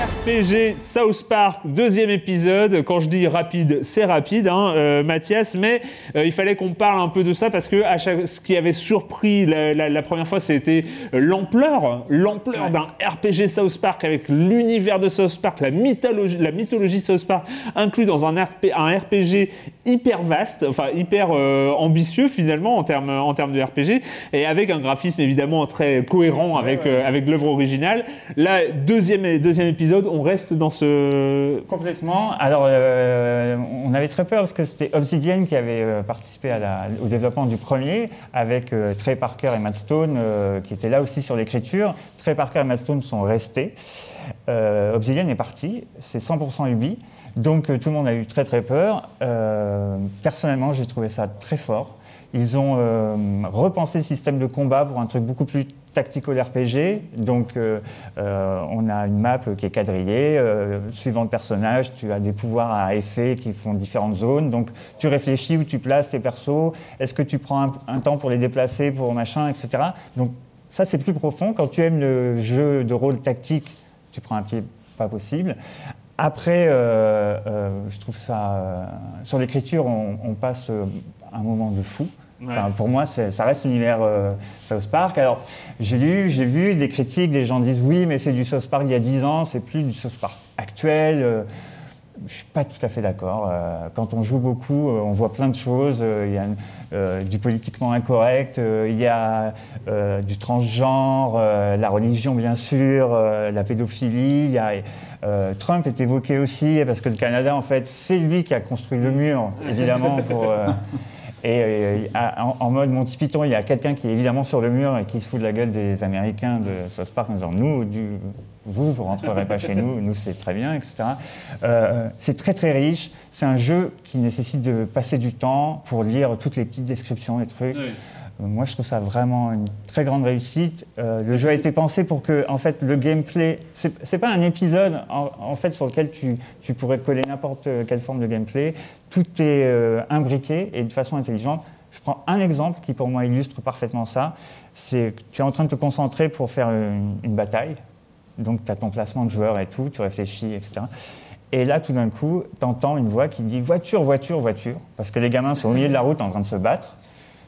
Oh! Are you shitting me? PG South Park, deuxième épisode. Quand je dis rapide, c'est rapide, hein, euh, Mathias, mais euh, il fallait qu'on parle un peu de ça parce que à chaque, ce qui avait surpris la, la- la première fois, c'était euh, l'ampleur, l'ampleur d'un RPG South Park avec l'univers de South Park, la mythologie, la mythologie South Park inclus dans un, RP, un RPG hyper vaste, enfin hyper euh, ambitieux finalement en termes en termes de RPG et avec un graphisme évidemment très cohérent avec avec l'œuvre originale. Là, deuxième deuxième épisode, on reste dans ce Complètement. Alors, euh, on avait très peur parce que c'était Obsidian qui avait euh, participé au développement du premier, avec euh, Trey Parker et Matt Stone qui étaient là aussi sur l'écriture. Trey Parker et Matt Stone sont restés. Obsidian est parti. C'est 100% Ubi. Donc, tout le monde a eu très très peur. Personnellement, j'ai trouvé ça très fort. Ils ont repensé le système de combat pour un truc beaucoup plus tactical RPG. Donc, euh, euh, on a une map qui est quadrillée. euh, suivant le personnage, tu as des pouvoirs à effet qui font différentes zones. Donc, tu réfléchis où tu places tes persos. Est-ce que tu prends un, temps pour les déplacer, pour machin, etc. Donc, ça, c'est plus profond. Quand tu aimes le jeu de rôle tactique, tu prends un pied pas possible. Après, je trouve ça. sur l'écriture, on, passe un moment de fou. Enfin, pour moi, ça reste l'univers euh, South Park. Alors, j'ai lu, j'ai vu des critiques, des gens disent oui, mais c'est du South Park d'il y a 10 ans, c'est plus du South Park actuel. Euh, je suis pas tout à fait d'accord. Euh, quand on joue beaucoup, euh, on voit plein de choses. Euh, Il y a du politiquement incorrect, il y a du transgenre, la religion bien sûr, la pédophilie. Il y a, euh, Trump est évoqué aussi parce que le Canada, en fait, c'est lui qui a construit le mur, évidemment, pour. euh, et euh, en mode Monty Python, il y a quelqu'un qui est évidemment sur le mur et qui se fout de la gueule des Américains de South Park en disant Nous, du- vous, vous rentrerez pas chez nous, nous c'est très bien, etc. Euh, c'est très très riche. C'est un jeu qui nécessite de passer du temps pour lire toutes les petites descriptions, les trucs. Moi, je trouve ça vraiment une très grande réussite. Euh, le jeu a été pensé pour que, en fait, le gameplay, c'est pas un épisode en, fait sur lequel tu, tu pourrais coller n'importe quelle forme de gameplay. Tout est euh, imbriqué et de façon intelligente. Je prends un exemple qui pour moi illustre parfaitement ça. C'est tu es en train de te concentrer pour faire une, une bataille. Donc tu as ton placement de joueurs et tout, tu réfléchis, etc. Et là, tout d'un coup, tu entends une voix qui dit voiture, voiture, voiture, parce que les gamins sont au milieu de la route en train de se battre.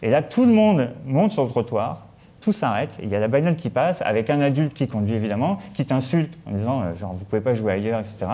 Et là, tout le monde monte sur le trottoir, tout s'arrête, il y a la bagnole qui passe, avec un adulte qui conduit évidemment, qui t'insulte en disant euh, genre vous pouvez pas jouer ailleurs, etc.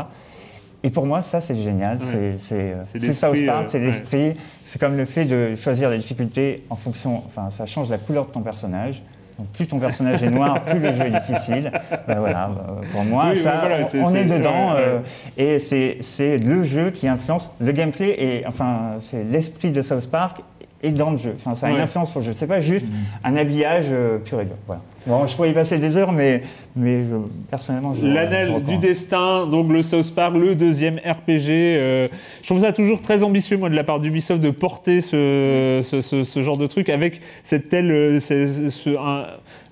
Et pour moi, ça c'est génial, c'est euh, C'est South Park, euh, c'est ouais. l'esprit, c'est comme le fait de choisir la difficulté en fonction, enfin ça change la couleur de ton personnage. Donc plus ton personnage est noir, plus le jeu est difficile. Ben voilà, bah, pour moi, Oui, ça, ben voilà, on- est dedans. ouais, euh, et c'est le jeu qui influence le gameplay et enfin c'est l'esprit de South Park et dans le jeu. Enfin, ça a une influence sur le jeu. C'est pas juste un habillage euh, pur et dur. Voilà. Bon, je pourrais y passer des heures, mais mais je, personnellement, je L'anal du destin, donc le South Park, le deuxième RPG. euh, je trouve ça toujours très ambitieux, moi, de la part d'Ubisoft, de porter ce, ce, ce- ce genre de truc avec cette telle, euh, ce- ce- un-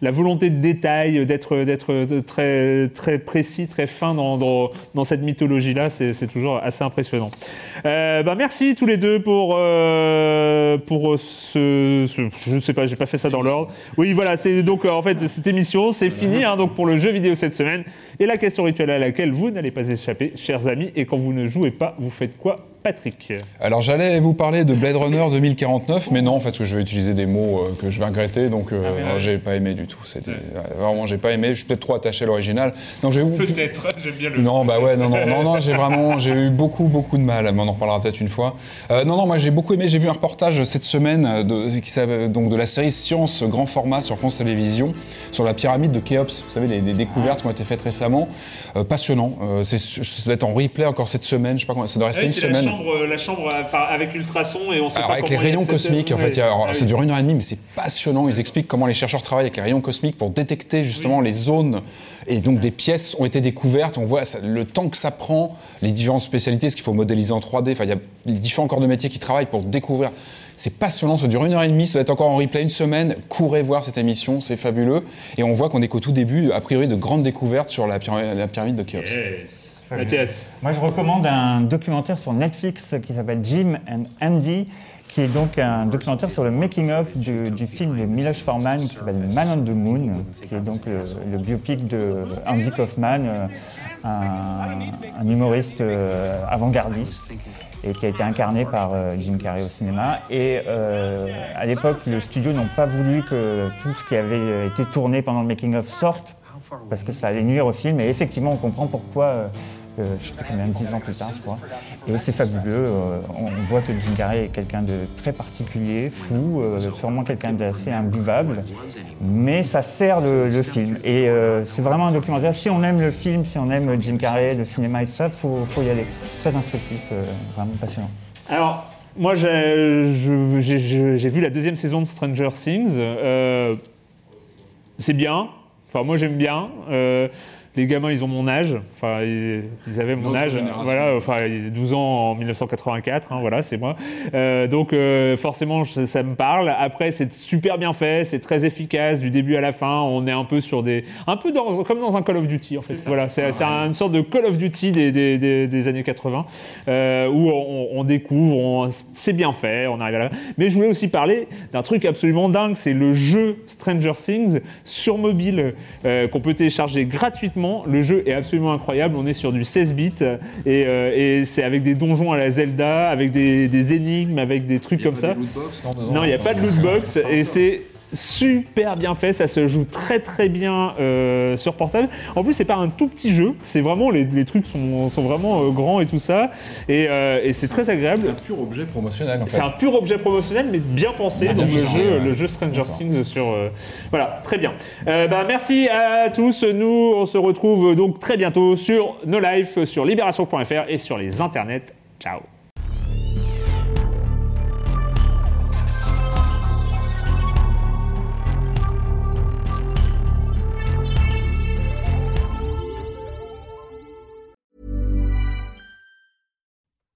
la volonté de détail, d'être très très précis, très fin dans, dans, cette mythologie-là. C'est toujours assez impressionnant. Euh, bah, merci tous les deux pour euh, pour ce, ce- je ne sais pas, j'ai pas fait ça dans l'ordre. Oui, voilà, c'est donc euh, en fait cette, cette émission. C'est fini hein, donc pour le jeu vidéo cette semaine. Et la question rituelle à laquelle vous n'allez pas échapper, chers amis, et quand vous ne jouez pas, vous faites quoi Patrick? Alors j'allais vous parler de Blade Runner 2049, mais non, en fait, parce que je vais utiliser des mots euh, que je vais regretter, donc euh, Ah, j'ai pas aimé du tout. C'était ouais, vraiment, j'ai pas aimé. Je suis peut-être trop attaché à l'original. Vais vous Peut-être, j'aime bien le Non, bah ouais, non, non, non, non j'ai vraiment, j'ai eu beaucoup, beaucoup de mal. Mais on en reparlera peut-être une fois. Euh, non, non, moi j'ai beaucoup aimé. J'ai vu un reportage cette semaine euh, de, qui donc de la série Science grand format sur France Télévisions sur la pyramide de Khéops. Vous savez, les, les découvertes qui ont été faites récemment. Euh, passionnant. Euh, c'est, ça doit être en replay encore cette semaine. Je sais pas comment. Ça doit rester une c'est la semaine. chambre, la chambre avec ultrasons et on sait Alors pas avec les rayons cosmiques, en fait, il y a- alors, Ah oui. ça dure une heure et demie, mais c'est passionnant. Ils expliquent comment les chercheurs travaillent avec les rayons cosmiques pour détecter justement les zones. Et donc des pièces ont été découvertes. On voit ça- le temps que ça prend, les différentes spécialités, ce qu'il faut modéliser en 3D. Enfin, il y a différents corps de métier qui travaillent pour découvrir. C'est passionnant, ça dure une heure et demie, ça va être encore en replay une semaine. Courez voir cette émission, c'est fabuleux. Et on voit qu'on est qu'au tout début, a priori, de grandes découvertes sur la pyramide, la pyramide de Khéops. Yes. Mathias. Moi, je recommande un documentaire sur Netflix qui s'appelle Jim and Andy, qui est donc un documentaire sur le making-of du, du film de Miloš Forman qui s'appelle Man on the Moon, qui est donc le, le biopic de Andy Kaufman, euh, un, un humoriste euh, avant-gardiste et qui a été incarné par euh, Jim Carrey au cinéma. Et euh, à l'époque, le studio n'ont pas voulu que tout ce qui avait été tourné pendant le making-of sorte, parce que ça allait nuire au film. Et effectivement, on comprend pourquoi, je ne sais plus combien, dix ans plus tard, je crois. Et c'est fabuleux. euh, on voit que Jim Carrey est quelqu'un de très particulier, fou, euh, sûrement quelqu'un d'assez imbuvable. Mais ça sert le, film. Et euh, c'est vraiment un documentaire. Si on aime le film, si on aime Jim Carrey, le cinéma et tout ça, il faut, y aller. Très instructif, vraiment passionnant. Alors, moi, j'ai vu la deuxième saison de Stranger Things. C'est bien. Enfin, moi, j'aime bien. Les gamins, ils ont mon âge. Enfin, ils, ils avaient mon Notre âge. génération. Voilà, enfin, ils- 12 ans en 1984. hein, voilà, c'est moi. Euh, donc, euh, forcément, ça, ça me parle. Après, c'est super bien fait. C'est très efficace du début à la fin. On est un peu sur des, un peu dans, comme dans un Call of Duty en fait. Voilà, c'est c'est une sorte de Call of Duty des, des, des- des années 80 euh, où on, on découvre, c'est bien fait, on arrive à la. Mais je voulais aussi parler d'un truc absolument dingue, c'est le jeu Stranger Things sur mobile qu'on peut télécharger gratuitement. Le jeu est absolument incroyable. On est sur du 16 bits euh, et, euh, et c'est avec des donjons à la Zelda, avec des, des énigmes, avec des trucs comme ça. Non, il n'y a pas de loot box et c'est super bien fait, ça se joue très très bien euh, sur portable. En plus, c'est pas un tout petit jeu, c'est vraiment les, les trucs sont, sont vraiment euh, grands et tout ça, et, euh, et c'est très agréable. C'est un pur objet promotionnel en fait. C'est un pur objet promotionnel, mais bien pensé. Bien donc le jeu, le jeu Stranger Things sur. voilà, très bien. Bah, merci à tous. Nous, on se retrouve donc très bientôt sur No Life, sur libération.fr et sur les internets. Ciao.